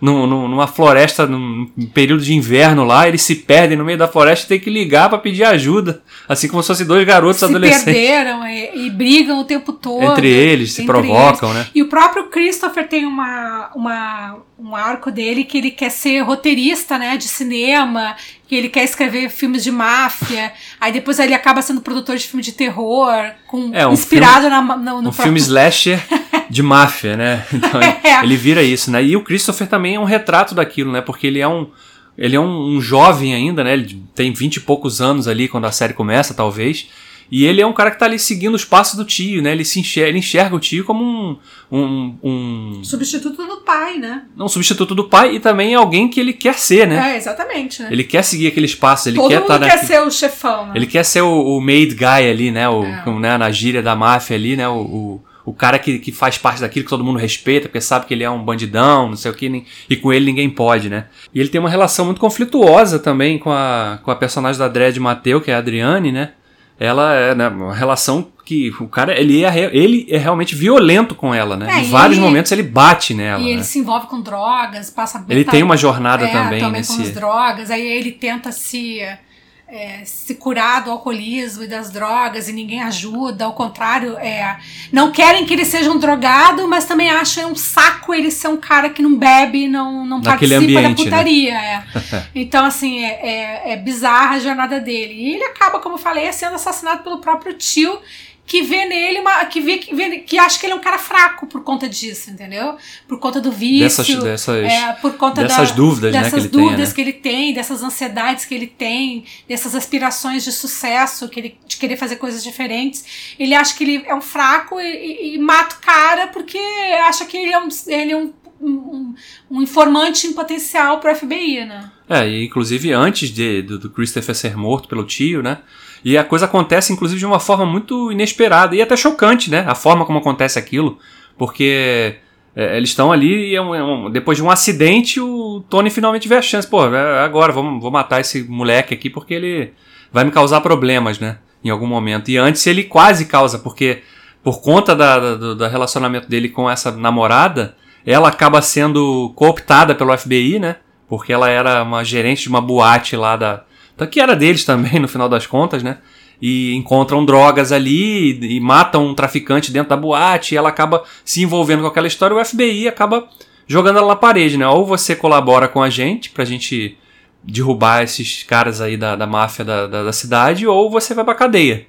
A: num- numa floresta num período de inverno lá, eles se perdem no meio da floresta e tem que ligar pra pedir ajuda, assim como se fossem dois garotos
B: Se
A: adolescentes.
B: perderam e, e brigam o tempo todo.
A: Entre eles, se
B: entre
A: provocam, né?
B: E o próprio Christopher tem uma, uma, um arco dele que ele quer ser roteirista, né, de cinema, que ele quer escrever filmes de máfia, aí depois ele acaba sendo produtor de filme de terror, com,
A: É, um
B: inspirado na, no, no
A: um
B: próprio-
A: filme slasher de máfia, né? Então
B: É.
A: ele vira isso, né? E o Christopher também é um retrato daquilo, né? Porque ele é um ele é um, um jovem ainda, né? Ele tem vinte e poucos anos ali quando a série começa, talvez. E ele é um cara que tá ali seguindo os passos do tio, né? Ele se enxerga, ele enxerga o tio como um, um, um,
B: substituto do pai, né?
A: um substituto do pai e também alguém que ele quer ser, né?
B: É, exatamente, né?
A: Ele quer seguir aqueles passos, ele
B: Todo
A: quer estar
B: quer ser o chefão, né?
A: ele quer ser o, o made guy ali, né? O,
B: É.
A: né, na gíria da máfia ali, né? O, o, o cara que, que faz parte daquilo que todo mundo respeita, porque sabe que ele é um bandidão, não sei o que, nem- e com ele ninguém pode, né? E ele tem uma relação muito conflituosa também com a, com a personagem da Dredd Mateu, que é a Adriane, né? Ela é né, uma relação que o cara, ele é, ele é realmente violento com ela, né?
B: É,
A: em vários
B: ele-
A: momentos ele bate nela,
B: E
A: né?
B: ele se envolve com drogas, passa
A: Ele
B: tá-
A: tem uma jornada
B: é,
A: também
B: com as
A: nesse...
B: drogas, aí ele tenta se é, se curar do alcoolismo e das drogas e ninguém ajuda, ao contrário, é, não querem que ele seja um drogado, mas também acham um saco ele ser um cara que não bebe, não, não
A: Naquele
B: participa
A: ambiente,
B: da
A: né?
B: putaria. é. Então, assim, é, é, é bizarra a jornada dele. E ele acaba, como eu falei, sendo assassinado pelo próprio tio, que vê nele uma. que vê, que vê que acha que ele é um cara fraco por conta disso, entendeu? Por conta do vício.
A: Dessas- dessas-
B: é, por conta
A: dessas
B: da-
A: dúvidas, né,
B: dessas
A: ele tem,
B: dúvidas
A: né?
B: que ele tem, dessas ansiedades que ele tem, dessas aspirações de sucesso, que ele, de querer fazer coisas diferentes. Ele acha que ele é um fraco e, e- e mata o cara porque acha que ele é um, ele é um, um, um informante em potencial pro FBI, né?
A: É, e inclusive antes de, do, do Christopher ser morto pelo tio, né? E a coisa acontece, inclusive, de uma forma muito inesperada e até chocante, né? A forma como acontece aquilo. Porque é, eles estão ali e é um- é um- depois de um acidente, o Tony finalmente vê a chance. Pô, é agora, vamos, vou matar esse moleque aqui porque ele vai me causar problemas, né? Em algum momento. E antes ele quase causa, porque por conta da, da- do, do relacionamento dele com essa namorada, ela acaba sendo cooptada pelo FBI, né? Porque ela era uma gerente de uma boate lá da. Que era deles também, no final das contas, né? E encontram drogas ali e, e matam um traficante dentro da boate e ela acaba se envolvendo com aquela história. O FBI acaba jogando ela na parede, né? Ou você colabora com a gente pra gente derrubar esses caras aí da, da máfia da, da, da cidade, ou você vai pra cadeia.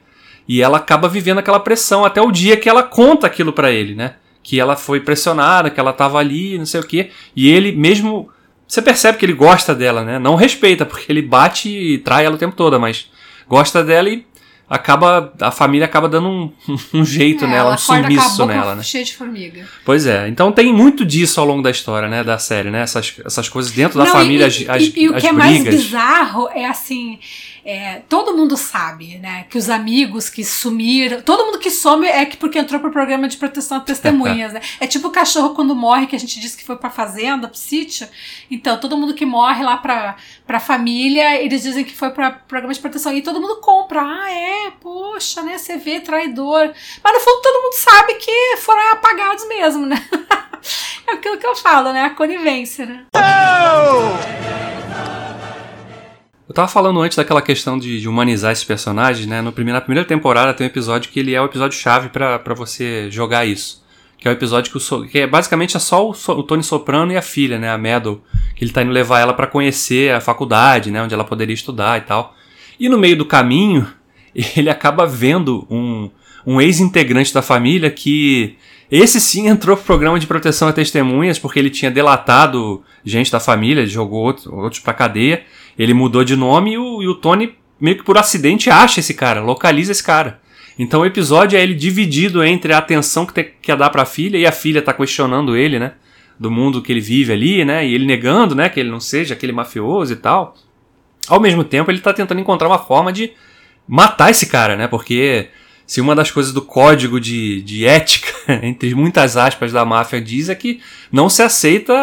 A: E ela acaba vivendo aquela pressão até o dia que ela conta aquilo pra ele, né? Que ela foi pressionada, que ela tava ali, não sei o quê. E ele mesmo. Você percebe que ele gosta dela, né? Não respeita, porque ele bate e trai ela o tempo todo, mas gosta dela e acaba. A família acaba dando um, um jeito
B: É,
A: nela, um sumiço nela, né?
B: Cheia de formiga.
A: Pois é, então tem muito disso ao longo da história, né? Da série, né? Essas, essas coisas dentro da
B: Não,
A: família,
B: e,
A: as,
B: e-
A: as,
B: e- e o
A: as
B: que é mais
A: brigas.
B: bizarro é assim. É, todo mundo sabe, né? Que os amigos que sumiram. Todo mundo que some é que porque entrou pro programa de proteção a testemunhas, né? É tipo o cachorro quando morre, que a gente disse que foi pra fazenda, pro sítio. Então, todo mundo que morre lá pra, pra família, eles dizem que foi pra programa de proteção. E todo mundo compra. Ah, é, poxa, né? Você vê traidor. Mas no fundo todo mundo sabe que foram apagados mesmo, né? É aquilo que eu falo, né? A conivência, né?
A: Eu tava falando antes daquela questão de, de humanizar esses personagens, né? No primeiro, na primeira temporada tem um episódio que ele é o episódio chave pra você jogar isso. Que é o episódio que, o que é basicamente é só o, o Tony Soprano e a filha, né? A Meadow. Que ele tá indo levar ela pra conhecer a faculdade, né? Onde ela poderia estudar e tal. E no meio do caminho, ele acaba vendo um, um ex-integrante da família que. Esse sim entrou pro programa de proteção a testemunhas, porque ele tinha delatado gente da família, jogou outro- outros pra cadeia. Ele mudou de nome e o, e o Tony, meio que por acidente, acha esse cara, localiza esse cara. Então o episódio é ele dividido entre a atenção que te- quer dar pra filha e a filha tá questionando ele, né? Do mundo que ele vive ali, né? E ele negando, né? Que ele não seja aquele mafioso e tal. Ao mesmo tempo, ele tá tentando encontrar uma forma de matar esse cara, né? Porque se uma das coisas do código de, de ética, entre muitas aspas, da máfia diz é que não se aceita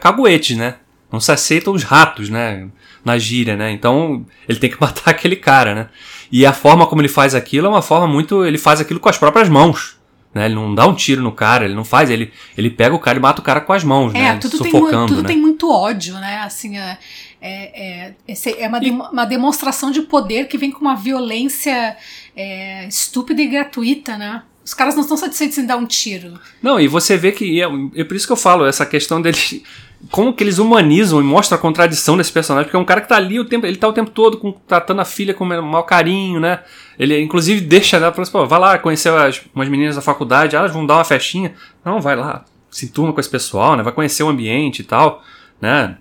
A: caguetes, né? Não se aceitam os ratos, né? Na gíria, né? Então ele tem que matar aquele cara, né? E a forma como ele faz aquilo é uma forma muito. Ele faz aquilo com as próprias mãos. Né? Ele não dá um tiro no cara, ele não faz, ele, ele pega o cara e mata o cara com as mãos,
B: É,
A: né?
B: tudo, tem,
A: Sufocando,
B: tudo
A: né?
B: tem muito ódio, né? Assim, é, é, é, é uma, demo- uma demonstração de poder que vem com uma violência é, estúpida e gratuita, né? Os caras não estão satisfeitos em dar um tiro.
A: Não, e você vê que. É, é por isso que eu falo, essa questão deles. Como que eles humanizam e mostram a contradição desse personagem, porque é um cara que tá ali o tempo. Ele tá o tempo todo com, tratando a filha com o maior carinho, né? Ele, inclusive, deixa ela, fala assim, vai lá conhecer as, umas meninas da faculdade, elas vão dar uma festinha. Não, vai lá, se turma com esse pessoal, né? Vai conhecer o ambiente e tal, né?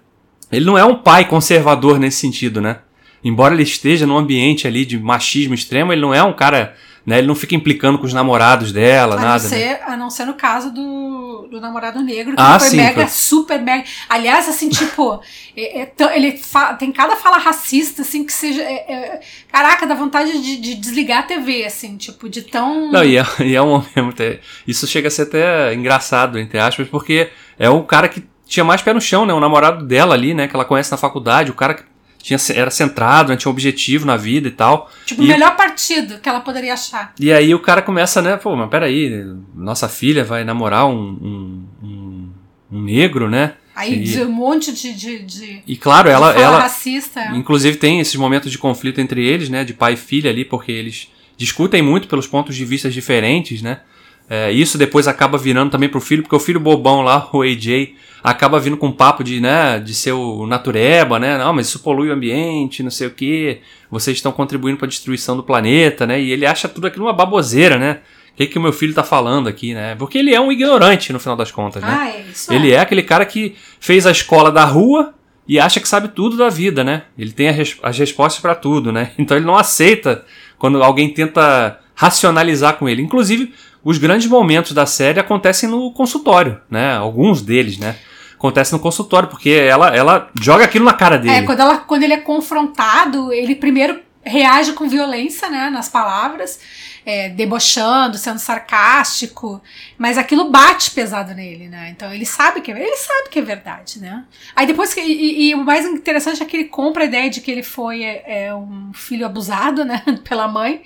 A: Ele não é um pai conservador nesse sentido, né? Embora ele esteja num ambiente ali de machismo extremo, ele não é um cara, né? Ele não fica implicando com os namorados dela,
B: A não,
A: nada. né?
B: ser, a não ser no caso do, do namorado negro, que
A: Ah,
B: foi
A: sim,
B: mega,
A: foi.
B: super mega. Aliás, assim, tipo, é- é tão- ele fa- tem cada fala racista, assim, que seja. é- é- caraca, dá vontade de, de desligar a TV, assim, tipo, de tão.
A: Não, e é, e é um mesmo até. Isso chega a ser até engraçado, entre aspas, porque é o cara que tinha mais pé no chão, né? O namorado dela ali, né? Que ela conhece na faculdade, o cara que tinha, era centrado, né, tinha um objetivo na vida e tal.
B: tipo, o melhor partido que ela poderia achar.
A: E aí o cara começa, né? Pô, mas peraí, nossa filha vai namorar um, um, um, um negro, né?
B: Aí
A: E-
B: de um monte de. de, de
A: E claro,
B: de
A: ela, ela
B: racista.
A: inclusive tem esses momentos de conflito entre eles, né, de pai e filha ali, porque eles discutem muito pelos pontos de vista diferentes, né? É, isso depois acaba virando também pro filho, porque o filho bobão lá, o AJ, acaba vindo com um papo de, né, de ser o natureba, né? Não, mas isso polui o ambiente, não sei o quê. Vocês estão contribuindo para a destruição do planeta, né? E ele acha tudo aquilo uma baboseira, né? O que, que o meu filho tá falando aqui, né? Porque ele é um ignorante, no final das contas, né?
B: Ah, é isso.
A: Ele é aquele cara que fez a escola da rua e acha que sabe tudo da vida, né? Ele tem res- as respostas pra tudo, né? Então ele não aceita quando alguém tenta racionalizar com ele. Inclusive, os grandes momentos da série acontecem no consultório, né? Alguns deles, né? Acontecem no consultório, porque ela, ela joga aquilo na cara dele.
B: É, quando, ela, quando ele é confrontado, ele primeiro reage com violência, né, nas palavras, é, debochando, sendo sarcástico, mas aquilo bate pesado nele, né? Então ele sabe que é, ele sabe que é verdade, né? Aí depois que e, e o mais interessante é que ele compra a ideia de que ele foi é, é, um filho abusado, né, pela mãe,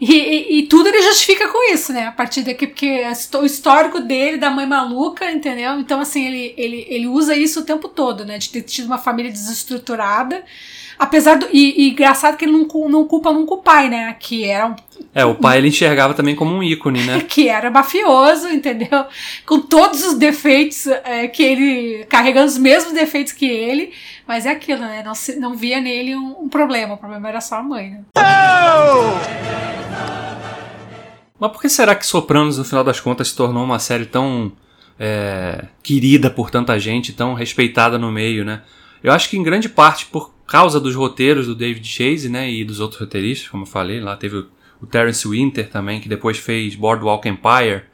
B: e, e- e tudo ele justifica com isso, né? A partir daqui, porque o histórico dele, da mãe maluca, entendeu? Então, assim, ele, ele, ele usa isso o tempo todo, né? De ter tido uma família desestruturada. Apesar do. E, e engraçado que ele não, não culpa nunca o pai, né? Que era um
A: É, o pai ele enxergava também como um ícone, né?
B: que era mafioso, entendeu? Com todos os defeitos é, que ele. carregando os mesmos defeitos que ele. Mas é aquilo, né? Não, se- não via nele um, um problema. O problema era só a mãe, né?
A: Mas por que será que Sopranos, no final das contas, se tornou uma série tão é, querida por tanta gente, tão respeitada no meio, né? Eu acho que em grande parte por causa dos roteiros do David Chase, né, e dos outros roteiristas, como eu falei, lá teve o, o Terence Winter também, que depois fez Boardwalk Empire,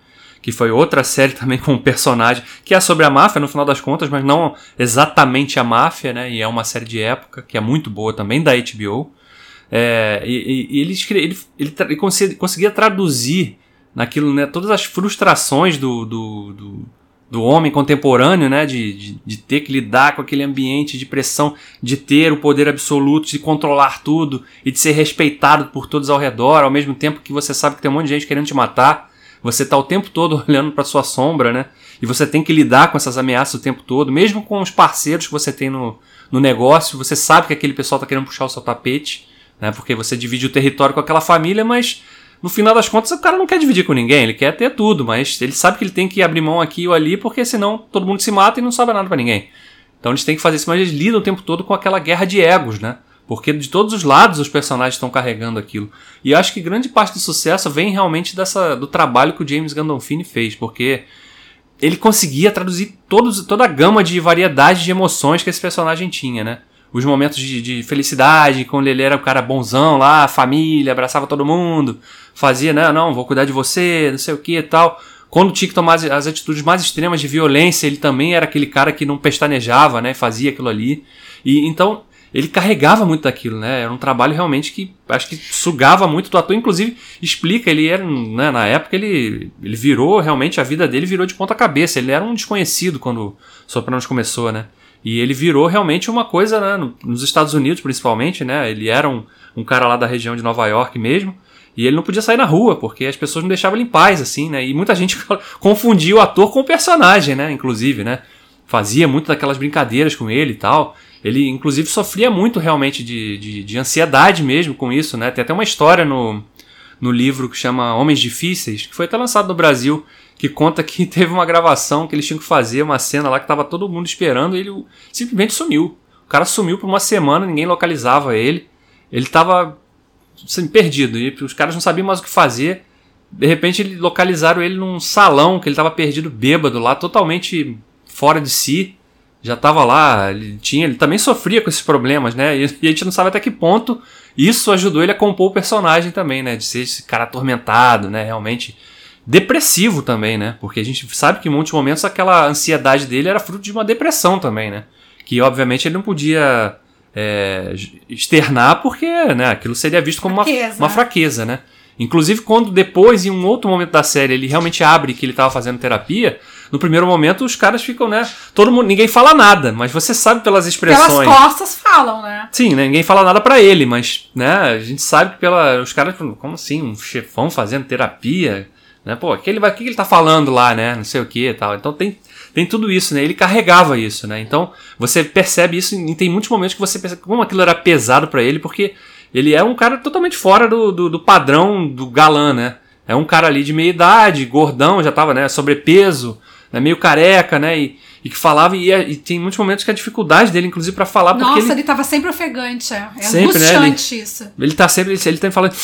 A: que foi outra série também com um personagem que é sobre a máfia no final das contas, mas não exatamente a máfia, né, e é uma série de época que é muito boa também da HBO. É, e, e- ele, ele, ele, ele conseguia traduzir naquilo, né, todas as frustrações do, do, do, do homem contemporâneo, né, de, de, de ter que lidar com aquele ambiente de pressão, de ter o poder absoluto, de controlar tudo e de ser respeitado por todos ao redor, ao mesmo tempo que você sabe que tem um monte de gente querendo te matar. Você tá o tempo todo olhando para sua sombra, né? E você tem que lidar com essas ameaças o tempo todo, mesmo com os parceiros que você tem no, no negócio, você sabe que aquele pessoal tá querendo puxar o seu tapete, né? Porque você divide o território com aquela família, mas no final das contas o cara não quer dividir com ninguém, ele quer ter tudo, mas ele sabe que ele tem que abrir mão aqui ou ali, porque senão todo mundo se mata e não sobra nada pra ninguém. Então eles têm que fazer isso, mas eles lidam o tempo todo com aquela guerra de egos, né? Porque de todos os lados os personagens estão carregando aquilo. E eu acho que grande parte do sucesso vem realmente dessa, do trabalho que o James Gandolfini fez, porque ele conseguia traduzir todos, toda a gama de variedade de emoções que esse personagem tinha, né? Os momentos de, de felicidade, quando ele era o cara bonzão lá, família, abraçava todo mundo, fazia, né? Não, vou cuidar de você, não sei o que e tal. Quando tinha que tomar as, as atitudes mais extremas de violência, ele também era aquele cara que não pestanejava, né? Fazia aquilo ali. E então ele carregava muito daquilo, né? Era um trabalho realmente que acho que sugava muito do ator. Inclusive, explica, ele era, né, na época, ele, ele virou, realmente, a vida dele virou de ponta cabeça. Ele era um desconhecido quando Sopranos começou, né? E ele virou realmente uma coisa, né, no- nos Estados Unidos principalmente, né? Ele era um, um cara lá da região de Nova York mesmo. E ele não podia sair na rua, porque as pessoas não deixavam ele em paz, assim, né? E muita gente confundia o ator com o personagem, né? Inclusive, né? Fazia muito daquelas brincadeiras com ele e tal. Ele, inclusive, sofria muito realmente de, de, de ansiedade mesmo com isso, né? Tem até uma história no, no livro que chama Homens Difíceis, que foi até lançado no Brasil, que conta que teve uma gravação que eles tinham que fazer, uma cena lá que tava todo mundo esperando e ele simplesmente sumiu. O cara sumiu por uma semana, ninguém localizava ele. Ele tava assim, perdido e os caras não sabiam mais o que fazer. De repente, localizaram ele num salão que ele tava perdido, bêbado lá, totalmente fora de si. Já tava lá, ele tinha, ele também sofria com esses problemas, né? E, e a gente não sabe até que ponto isso ajudou ele a compor o personagem também, né? De ser esse cara atormentado, né? Realmente depressivo também, né? Porque a gente sabe que em muitos momentos aquela ansiedade dele era fruto de uma depressão também, né? Que obviamente ele não podia é, externar porque né, aquilo seria visto como uma,
B: Fraqueza.
A: uma fraqueza, né? Inclusive quando depois, em um outro momento da série, ele realmente abre que ele estava fazendo terapia, no primeiro momento os caras ficam, né? Todo mundo, ninguém fala nada, mas você sabe pelas expressões.
B: Pelas costas falam, né?
A: Sim, né? Ninguém fala nada pra ele, mas, né? A gente sabe que pela, os caras, como assim, um chefão fazendo terapia, né? Pô, aquele vai, o que ele tá falando lá, né? Não sei o que e tal. Então tem, tem tudo isso, né? Ele carregava isso, né? Então você percebe isso e tem muitos momentos que você percebe como aquilo era pesado para ele, porque ele é um cara totalmente fora do, do, do, padrão do galã, né? É um cara ali de meia idade, gordão, já tava, né? Sobrepeso, né? meio careca, né? E, e que falava, e, e, tem muitos momentos que a dificuldade dele, inclusive, para falar.
B: Nossa,
A: ele,
B: ele tava sempre ofegante, é. É
A: sempre,
B: angustiante
A: né? Ele,
B: isso.
A: Ele tá sempre, ele tá falando.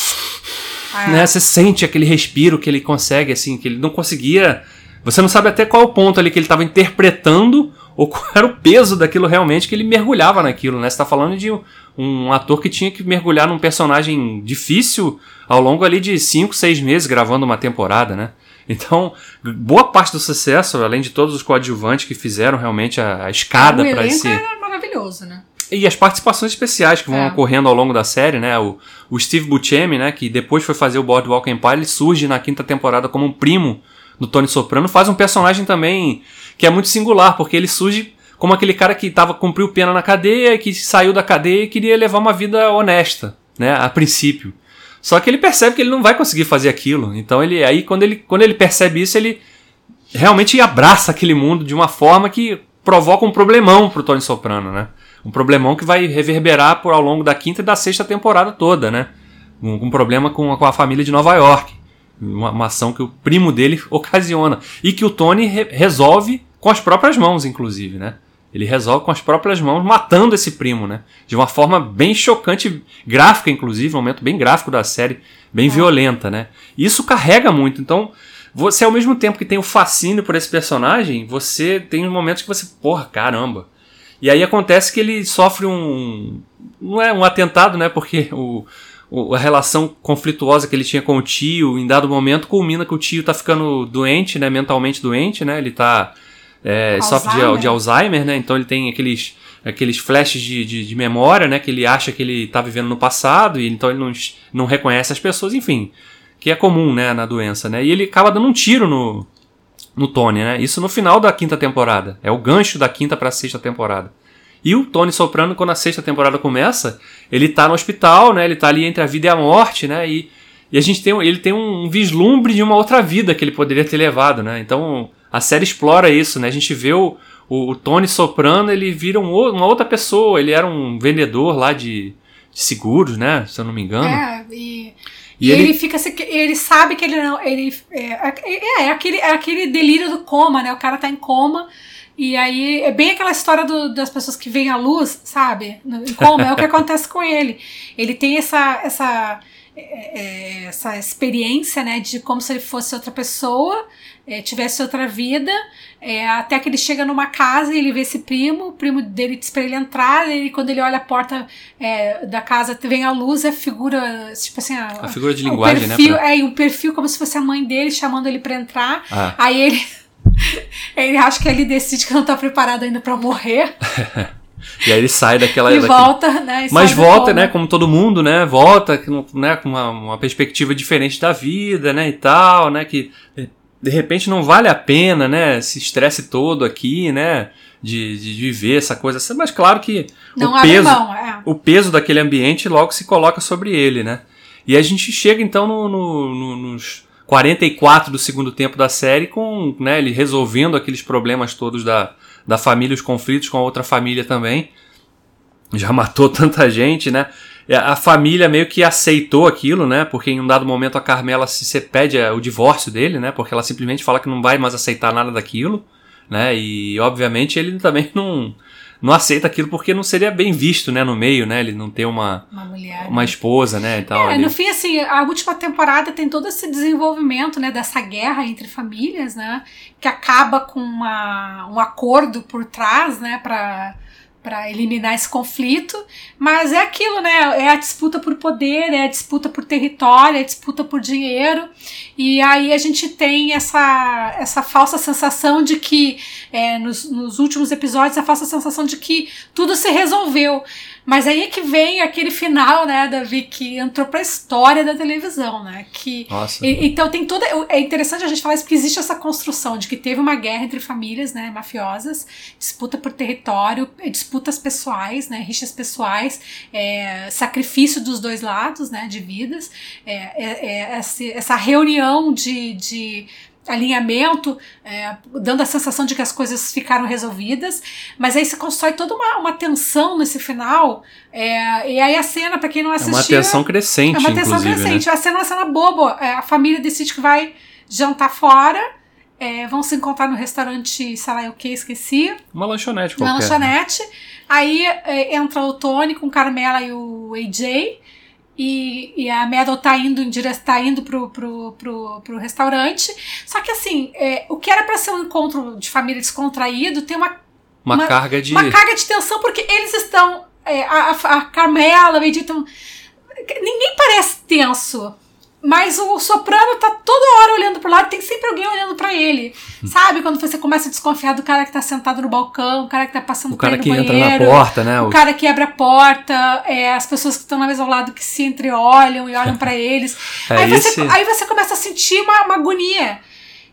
A: É. Né? Você sente aquele respiro que ele consegue, assim, que ele não conseguia. Você não sabe até qual ponto ali que ele estava interpretando ou qual era o peso daquilo realmente que ele mergulhava naquilo, né? Você tá falando de um, ator que tinha que mergulhar num personagem difícil ao longo ali de 5, 6 meses gravando uma temporada, né? Então, boa parte do sucesso, além de todos os coadjuvantes que fizeram realmente a, a escada para esse.
B: É maravilhoso, né?
A: E as participações especiais que vão é. ocorrendo ao longo da série, né? O, o Steve Buscemi, né? Que depois foi fazer o Boardwalk Empire, ele surge na quinta temporada como um primo do Tony Soprano. Faz um personagem também que é muito singular, porque ele surge como aquele cara que tava, cumpriu pena na cadeia, que saiu da cadeia e queria levar uma vida honesta, né? A princípio. Só que ele percebe que ele não vai conseguir fazer aquilo. Então ele aí quando ele, quando ele percebe isso, ele realmente abraça aquele mundo de uma forma que provoca um problemão pro Tony Soprano, né? Um problemão que vai reverberar por ao longo da quinta e da sexta temporada toda, né? Um, um problema com, com a família de Nova York. Uma, uma, ação que o primo dele ocasiona. E que o Tony re resolve com as próprias mãos, inclusive, né? Ele resolve com as próprias mãos, matando esse primo, né? De uma forma bem chocante, gráfica, inclusive, um momento bem gráfico da série, bem é. violenta, né? E isso carrega muito. Então, você, ao mesmo tempo que tem o fascínio por esse personagem, você tem momentos que você, porra, caramba, e aí acontece que ele sofre um. Não é um atentado, né? Porque o, a relação conflituosa que ele tinha com o tio, em dado momento, culmina que o tio tá ficando doente, né? Mentalmente doente, né? Ele tá. É, sofre de, de, Alzheimer, né? Então ele tem aqueles, aqueles flashes de, de, de, memória, né? Que ele acha que ele tá vivendo no passado, e então ele não, não reconhece as pessoas, enfim. Que é comum, né? Na doença, né? E ele acaba dando um tiro no, no Tony, né? Isso no final da quinta temporada. É o gancho da quinta para a sexta temporada. E o Tony Soprano, quando a sexta temporada começa, ele tá no hospital, né? Ele tá ali entre a vida e a morte, né? E, e a gente tem, ele tem um vislumbre de uma outra vida que ele poderia ter levado, né? Então a série explora isso, né? A gente vê o, o, o Tony Soprano, ele vira um, uma outra pessoa. Ele era um vendedor lá de, de seguros, né? Se eu não me engano.
B: É, e e, e ele, ele, fica ele sabe que ele não ele é, é, é, aquele é aquele delírio do coma né o cara tá em coma e aí é bem aquela história do, das pessoas que veem a luz sabe em coma é o que acontece com ele ele tem essa essa é, é, essa experiência né de como se ele fosse outra pessoa é, tivesse outra vida, é, até que ele chega numa casa e ele vê esse primo, o primo dele diz pra ele entrar, e quando ele olha a porta é, da casa, vem a luz, a figura, tipo assim, a,
A: a figura de linguagem,
B: né, perfil,
A: né?
B: É, um perfil como se fosse a mãe dele chamando ele para entrar, ah. aí ele, ele acha que ele decide que não tá preparado ainda para morrer.
A: E aí ele sai daquela.
B: E volta, né?
A: E Mas volta, né? Como todo mundo, né? Volta né, com uma, uma perspectiva diferente da vida, né? E tal, né? Que de repente não vale a pena, né? Esse estresse todo aqui, né? De, de viver essa coisa. Mas claro que não o peso, mão, é. o peso daquele ambiente logo se coloca sobre ele, né? E a gente chega então no, no, nos 44 do segundo tempo da série com né, ele resolvendo aqueles problemas todos da, da família, os conflitos com a outra família também. Já matou tanta gente, né? É, a família meio que aceitou aquilo, né? Porque em um dado momento a Carmela se, se pede é, o divórcio dele, né? Porque ela simplesmente fala que não vai mais aceitar nada daquilo, né? E obviamente ele também não não aceita aquilo porque não seria bem visto, né, no meio, né, ele não ter uma
B: uma, mulher,
A: uma né? esposa, né, e tal.
B: É, no fim assim, a última temporada tem todo esse desenvolvimento, né, dessa guerra entre famílias, né, que acaba com uma, um acordo por trás, né, para para eliminar esse conflito, mas é aquilo, né? É a disputa por poder, é a disputa por território, é a disputa por dinheiro, e aí a gente tem essa, essa falsa sensação de que, é, nos, nos últimos episódios, a falsa sensação de que tudo se resolveu. Mas aí é que vem aquele final, né, Davi, que entrou pra história da televisão, né? Que,
A: Nossa.
B: E, então tem toda. É interessante a gente falar isso porque existe essa construção de que teve uma guerra entre famílias, né, mafiosas, disputa por território, disputas pessoais, né, rixas pessoais, é, sacrifício dos dois lados, né, de vidas, é, é, é essa reunião de, de alinhamento, é, dando a sensação de que as coisas ficaram resolvidas, mas aí se constrói toda uma, uma tensão nesse final, é, e aí a cena, para quem não assistiu...
A: É uma tensão crescente,
B: É uma tensão
A: inclusive,
B: crescente,
A: né?
B: a cena é uma cena boba, é, a família decide que vai jantar fora, é, vão se encontrar no restaurante, sei lá o que, esqueci,
A: Uma lanchonete qualquer.
B: lanchonete. Aí é, entra o Tony com Carmela e o AJ. E, e a Meadow tá indo dire... tá indo pro, pro, pro, pro restaurante. Só que assim, é, o que era pra ser um encontro de família descontraído tem uma,
A: Uma,
B: Uma-
A: carga de...
B: uma carga de tensão, porque eles estão. é, a, a, a Carmela, o estão. Ninguém parece tenso. Mas o soprano tá toda hora olhando pro lado, tem sempre alguém olhando pra ele. Sabe? Quando você começa a desconfiar do cara que tá sentado no balcão, o cara que tá passando
A: O cara que
B: no
A: entra na
B: banheiro,
A: porta, né?
B: o
A: O-
B: cara que abre a porta, é, as pessoas que estão na mesa ao lado que se entreolham e olham pra eles.
A: É,
B: aí, você,
A: esse-
B: aí você começa a sentir uma, uma agonia.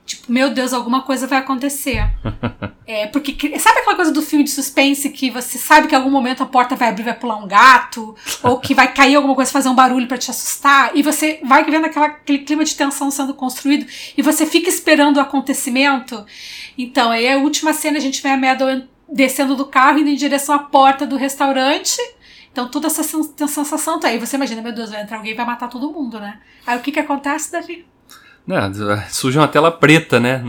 B: Tipo, meu Deus, alguma coisa vai acontecer. é, porque sabe aquela coisa do filme de suspense que você sabe que em algum momento a porta vai abrir, vai pular um gato, ou que vai cair alguma coisa, fazer um barulho pra te assustar, e você vai vendo aquela, aquele clima de tensão sendo construído, e você fica esperando o acontecimento. Então, aí a última cena a gente vê a Meadow en- descendo do carro, indo em direção à porta do restaurante. Então, toda essa sen- sensação tá aí. Você imagina, meu Deus, vai entrar alguém e vai matar todo mundo, né? Aí o que que acontece, Davi?
A: Né, surge uma tela preta, né?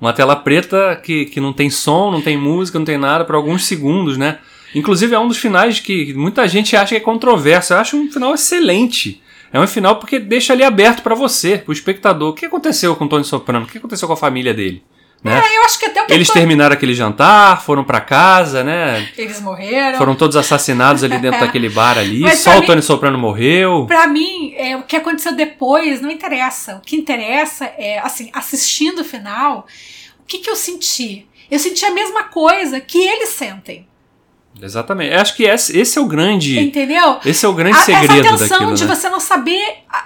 A: Uma tela preta que, que não tem som, não tem música, não tem nada por alguns segundos, né? Inclusive é um dos finais que muita gente acha que é controverso. Eu acho um final excelente. É um final porque deixa ali aberto pra você, pro espectador. O que aconteceu com o Tony Soprano? O que aconteceu com a família dele? Né?
B: É, eu acho que até o que
A: Eles terminaram aquele jantar, foram pra casa, né?
B: Eles morreram.
A: Foram todos assassinados ali dentro daquele bar ali.
B: Mas
A: Só o
B: mim-
A: Tony Soprano morreu.
B: Pra mim, é, o que aconteceu depois não interessa. O que interessa é, assim, assistindo o final, o que, que eu senti? Eu senti a mesma coisa que eles sentem.
A: Exatamente. Eu acho que esse, esse é o grande.
B: Entendeu?
A: Esse é o grande
B: A-
A: segredo
B: essa tensão
A: daquilo,
B: de
A: né?
B: você não saber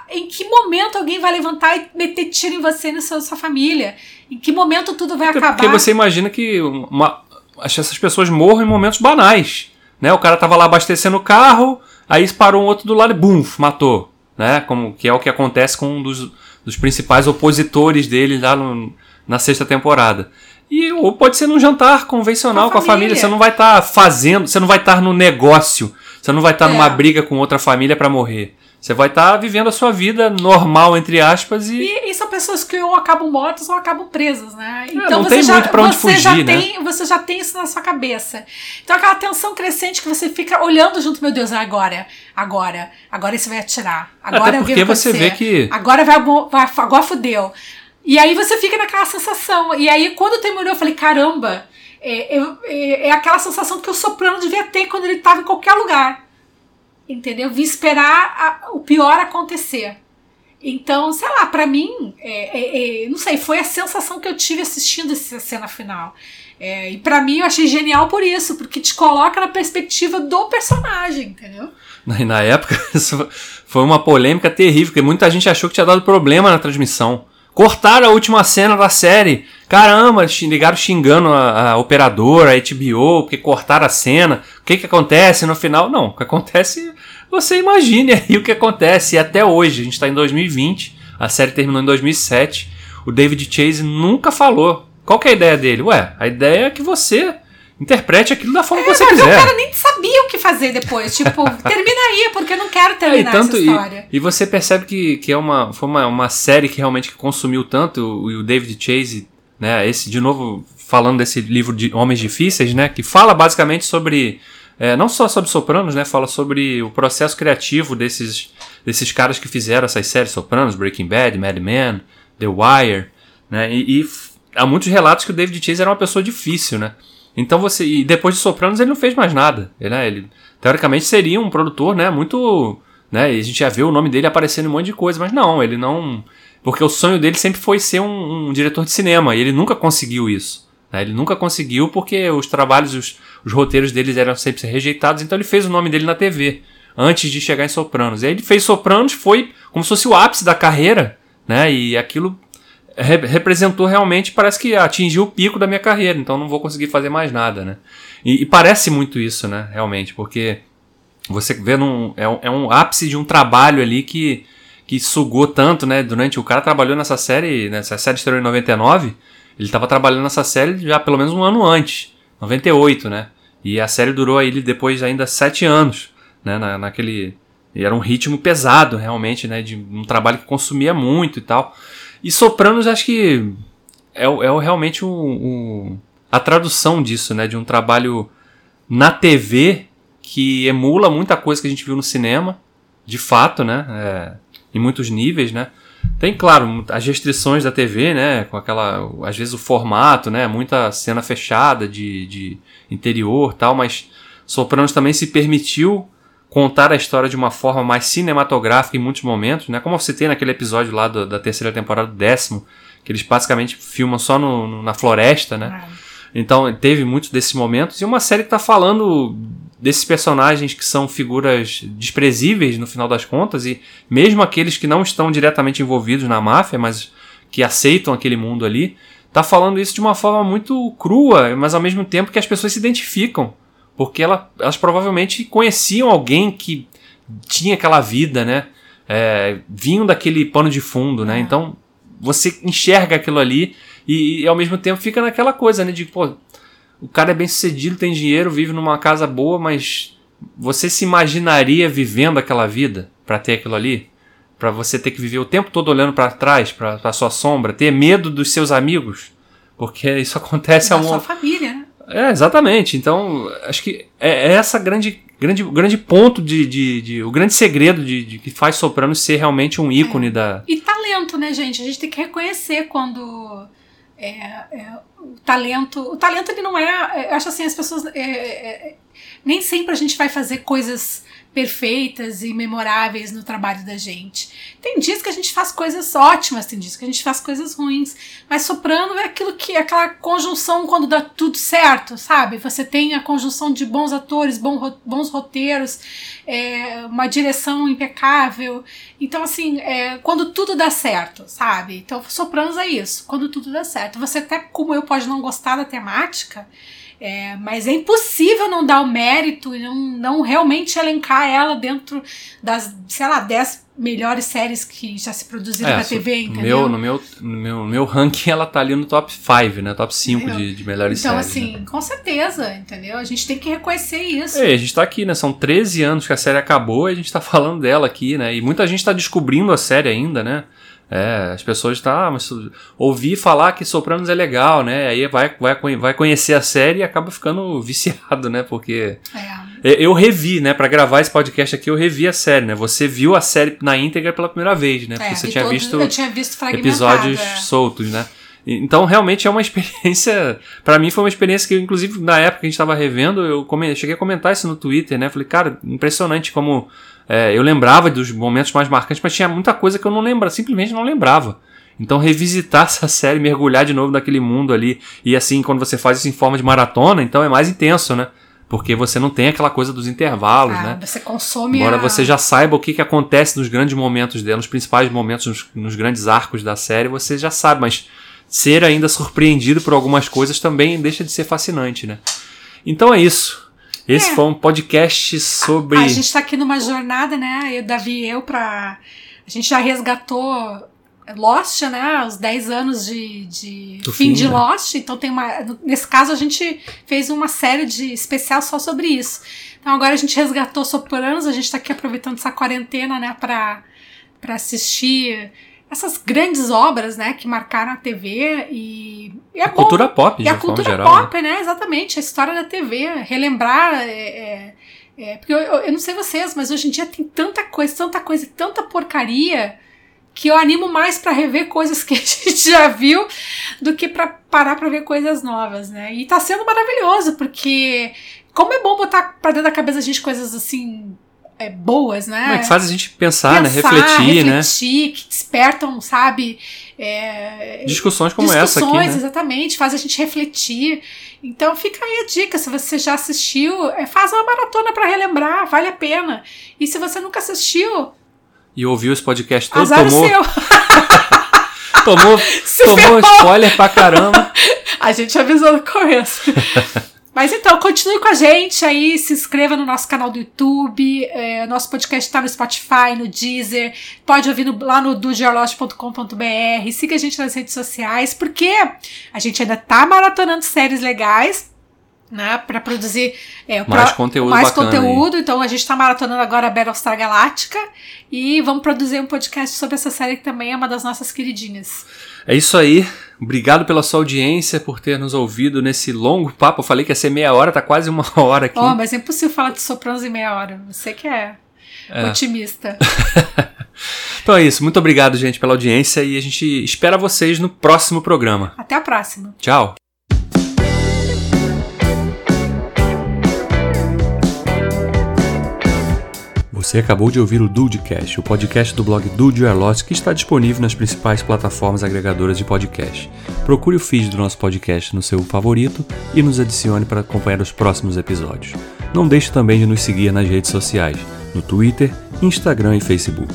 B: em que momento alguém vai levantar e meter tiro em você e na sua, sua família. Em que momento tudo vai
A: Até
B: acabar.
A: porque você imagina que uma, essas pessoas morram em momentos banais. Né? O cara tava lá abastecendo o carro, aí parou um outro do lado e bum, matou. Né? Como que é o que acontece com um dos, dos principais opositores dele lá no- na sexta temporada. E, ou pode ser num jantar convencional
B: Com
A: com
B: a
A: a família.
B: família.
A: Você não vai estar fazendo, você não vai estar no negócio, você não vai estar
B: É.
A: numa briga com outra família pra morrer. Você vai estar vivendo a sua vida normal, entre aspas, e,
B: E, e são pessoas que ou acabam mortas ou acabam presas, né? Então
A: É, não
B: você
A: tem
B: já,
A: muito pra onde
B: você já
A: fugir, né?
B: tem, você já tem isso na sua cabeça. Então aquela tensão crescente que você fica olhando junto, meu Deus, agora, agora, agora esse vai atirar. Agora
A: Até porque
B: vai
A: você vê que-
B: agora vai, vai agora fudeu. E aí você fica naquela sensação. E aí quando terminou eu falei, caramba, é, é, é aquela sensação que o soprano devia ter quando ele estava em qualquer lugar. Entendeu? Vi esperar a- o pior acontecer. Então, sei lá, pra mim, é, é, é, não sei, foi a sensação que eu tive assistindo essa cena final. É, e pra mim eu achei genial por isso, porque te coloca na perspectiva do personagem, entendeu?
A: Na, na época, isso foi uma polêmica terrível, porque muita gente achou que tinha dado problema na transmissão. Cortaram a última cena da série. Caramba, ligaram xingando a, a operadora, a HBO, porque cortaram a cena. O que que acontece no final? Não, o que acontece, você imagine aí o que acontece. E até hoje, a gente está em 2020, a série terminou em 2007. O David Chase nunca falou. Qual que é a ideia dele? Ué, a ideia é que você interprete aquilo da forma que você
B: Mas
A: quiser.
B: o cara nem sabia o que fazer depois. Tipo, termina aí, porque eu não quero
A: É, e,
B: terminar
A: tanto,
B: essa
A: e,
B: história.
A: e você percebe que, que é uma, foi uma, uma série que realmente consumiu tanto o, o David Chase, né? Esse, de novo, falando desse livro de Homens Difíceis, né? Que fala basicamente sobre. é, não só sobre Sopranos, né? Fala sobre o processo criativo desses, desses caras que fizeram essas séries Sopranos, Breaking Bad, Mad Men, The Wire, né? E, e há muitos relatos que o David Chase era uma pessoa difícil, né? Então você. E depois de Sopranos ele não fez mais nada. Ele, né, ele teoricamente seria um produtor, né? Muito. Né, e a gente já vê o nome dele aparecendo em um monte de coisa, mas não, ele não. Porque o sonho dele sempre foi ser um, um diretor de cinema, e ele nunca conseguiu isso. né, Ele nunca conseguiu porque os trabalhos, os, os roteiros deles eram sempre rejeitados, então ele fez o nome dele na TV, antes de chegar em Sopranos. E aí ele fez Sopranos, foi como se fosse o ápice da carreira, né? E aquilo re- representou realmente, parece que atingiu o pico da minha carreira, então não vou conseguir fazer mais nada, né? E, e parece muito isso, né? Realmente, porque você vê num, é, um, é um ápice de um trabalho ali que, que sugou tanto, né? Durante o cara trabalhou nessa série, nessa série estreou em 99, ele estava trabalhando nessa série já pelo menos um ano antes, 98, né? E a série durou aí depois ainda sete anos, né? Na, naquele era um ritmo pesado, realmente, né? De um trabalho que consumia muito e tal. E Sopranos, acho que é, é realmente um, um, a tradução disso, né? De um trabalho na TV que emula muita coisa que a gente viu no cinema, de fato, né? É, em muitos níveis, né? Tem, claro, as restrições da TV, né? Com aquela. Às vezes o formato, né? Muita cena fechada de, de interior tal, mas Sopranos também se permitiu contar a história de uma forma mais cinematográfica em muitos momentos, né? Como você tem naquele episódio lá do, da terceira temporada do décimo, que eles basicamente filmam só no, no, na floresta, né? É. Então teve muitos desses momentos e uma série que está falando desses personagens que são figuras desprezíveis no final das contas e mesmo aqueles que não estão diretamente envolvidos na máfia, mas que aceitam aquele mundo ali, tá falando isso de uma forma muito crua, mas ao mesmo tempo que as pessoas se identificam porque ela, elas provavelmente conheciam alguém que tinha aquela vida, né? É, vinham daquele pano de fundo, né? É. Então você enxerga aquilo ali e, e, ao mesmo tempo fica naquela coisa, né? De pô, o cara é bem sucedido, tem dinheiro, vive numa casa boa, mas você se imaginaria vivendo aquela vida para ter aquilo ali? para você ter que viver o tempo todo olhando para trás, para sua sombra, ter medo dos seus amigos? Porque isso acontece
B: da a uma... sua família, né?
A: É, exatamente. Então, acho que é, é essa grande, grande, grande ponto de, de, de o grande segredo de, de, que faz Sopranos ser realmente um ícone é. da.
B: E talento, né, gente? A gente tem que reconhecer quando é, é, o talento. O talento ele não é. Eu acho assim, as pessoas. É, é, nem sempre a gente vai fazer coisas perfeitas e memoráveis no trabalho da gente. Tem dias que a gente faz coisas ótimas, tem dias que a gente faz coisas ruins, mas soprano é aquilo que é aquela conjunção quando dá tudo certo, sabe? Você tem a conjunção de bons atores, bons roteiros, é, uma direção impecável. Então, assim, é, quando tudo dá certo, sabe? Então, sopranos é isso, quando tudo dá certo. Você até, como eu, pode não gostar da temática, é, mas é impossível não dar o mérito e não, não realmente elencar ela dentro das, sei lá, 10 melhores séries que já se produziram é, na TV, entendeu?
A: Meu, no, meu, no, meu, no meu ranking ela tá ali no top 5, né? Top 5 de, de melhores
B: então,
A: séries.
B: Então, assim,
A: né?
B: com certeza, entendeu? A gente tem que reconhecer isso.
A: É, a gente tá aqui, né? São 13 anos que a série acabou e a gente tá falando dela aqui, né? E muita gente tá descobrindo a série ainda, né? É, as pessoas tá, ah, mas ouvir falar que Sopranos é legal, né? Aí vai, vai, vai conhecer a série e acaba ficando viciado, né? Porque é. eu revi, né? Para gravar esse podcast aqui, eu revi a série, né? Você viu a série na íntegra pela primeira vez, né? Porque
B: é,
A: você tinha
B: todo,
A: visto,
B: eu tinha visto
A: episódios
B: é.
A: soltos, né? Então, realmente é uma experiência. para mim, foi uma experiência que, inclusive, na época que a gente tava revendo, eu cheguei a comentar isso no Twitter, né? Falei, cara, impressionante como é, eu lembrava dos momentos mais marcantes, mas tinha muita coisa que eu não lembrava, simplesmente não lembrava. Então revisitar essa série, mergulhar de novo naquele mundo ali, e assim, quando você faz isso em forma de maratona, então é mais intenso, né? Porque você não tem aquela coisa dos intervalos, ah, né?
B: Você consome.
A: Embora
B: a...
A: você já saiba o que, que acontece nos grandes momentos dela, nos principais momentos, nos, nos grandes arcos da série, você já sabe, mas ser ainda surpreendido por algumas coisas também deixa de ser fascinante, né? Então é isso. Esse é. foi um podcast sobre.
B: A, a gente está aqui numa jornada, né? Eu, Davi e eu, pra. A gente já resgatou Lost, né? Os 10 anos de, de fim, fim, de né? Lost. Então tem uma. Nesse caso, a gente fez uma série de especial só sobre isso. Então agora a gente resgatou Sopranos, a gente está aqui aproveitando essa quarentena, né, para assistir essas grandes obras, né, que marcaram a TV e, e é
A: a
B: bom.
A: cultura pop,
B: e a cultura
A: geral,
B: pop, né? né? Exatamente, a história da TV, relembrar. É, é, é, porque eu, eu, eu, não sei vocês, mas hoje em dia tem tanta coisa, tanta coisa, tanta porcaria que eu animo mais para rever coisas que a gente já viu do que para parar para ver coisas novas, né? E tá sendo maravilhoso porque como é bom botar para dentro da cabeça a gente coisas assim é, boas, né?
A: É que faz a gente pensar, né? pensar né? Refletir,
B: refletir, né? que despertam, sabe? É,
A: discussões como
B: discussões,
A: essa aqui, né?
B: exatamente, faz a gente refletir. Então fica aí a dica, se você já assistiu, é, faz uma maratona para relembrar, vale a pena. E se você nunca assistiu...
A: E ouviu esse podcast todo,
B: azar
A: tomou...
B: Seu.
A: tomou, tomou spoiler pra caramba.
B: A gente avisou no começo. Mas então, continue com a gente aí, se inscreva no nosso canal do YouTube, é, nosso podcast está no Spotify, no Deezer, pode ouvir no, lá no dugeology.com.br, siga a gente nas redes sociais, porque a gente ainda tá maratonando séries legais, né, para produzir é,
A: mais conteúdo
B: mais conteúdo.
A: aí.
B: Então a gente está maratonando agora a Battlestar Galactica e vamos produzir um podcast sobre essa série que também é uma das nossas queridinhas.
A: É isso aí. Obrigado pela sua audiência, por ter nos ouvido nesse longo papo. Eu falei que ia ser meia hora, tá quase uma hora aqui.
B: Oh, mas é impossível falar de Sopranos em meia hora. Você que é,
A: É.
B: otimista.
A: Então é isso. Muito obrigado, gente, pela audiência e a gente espera vocês no próximo programa.
B: Até a próxima.
A: Tchau. Você acabou de ouvir o Dudecast, o podcast do blog Dude Lost, que está disponível nas principais plataformas agregadoras de podcast. Procure o feed do nosso podcast no seu favorito e nos adicione para acompanhar os próximos episódios. Não deixe também de nos seguir nas redes sociais, no Twitter, Instagram e Facebook.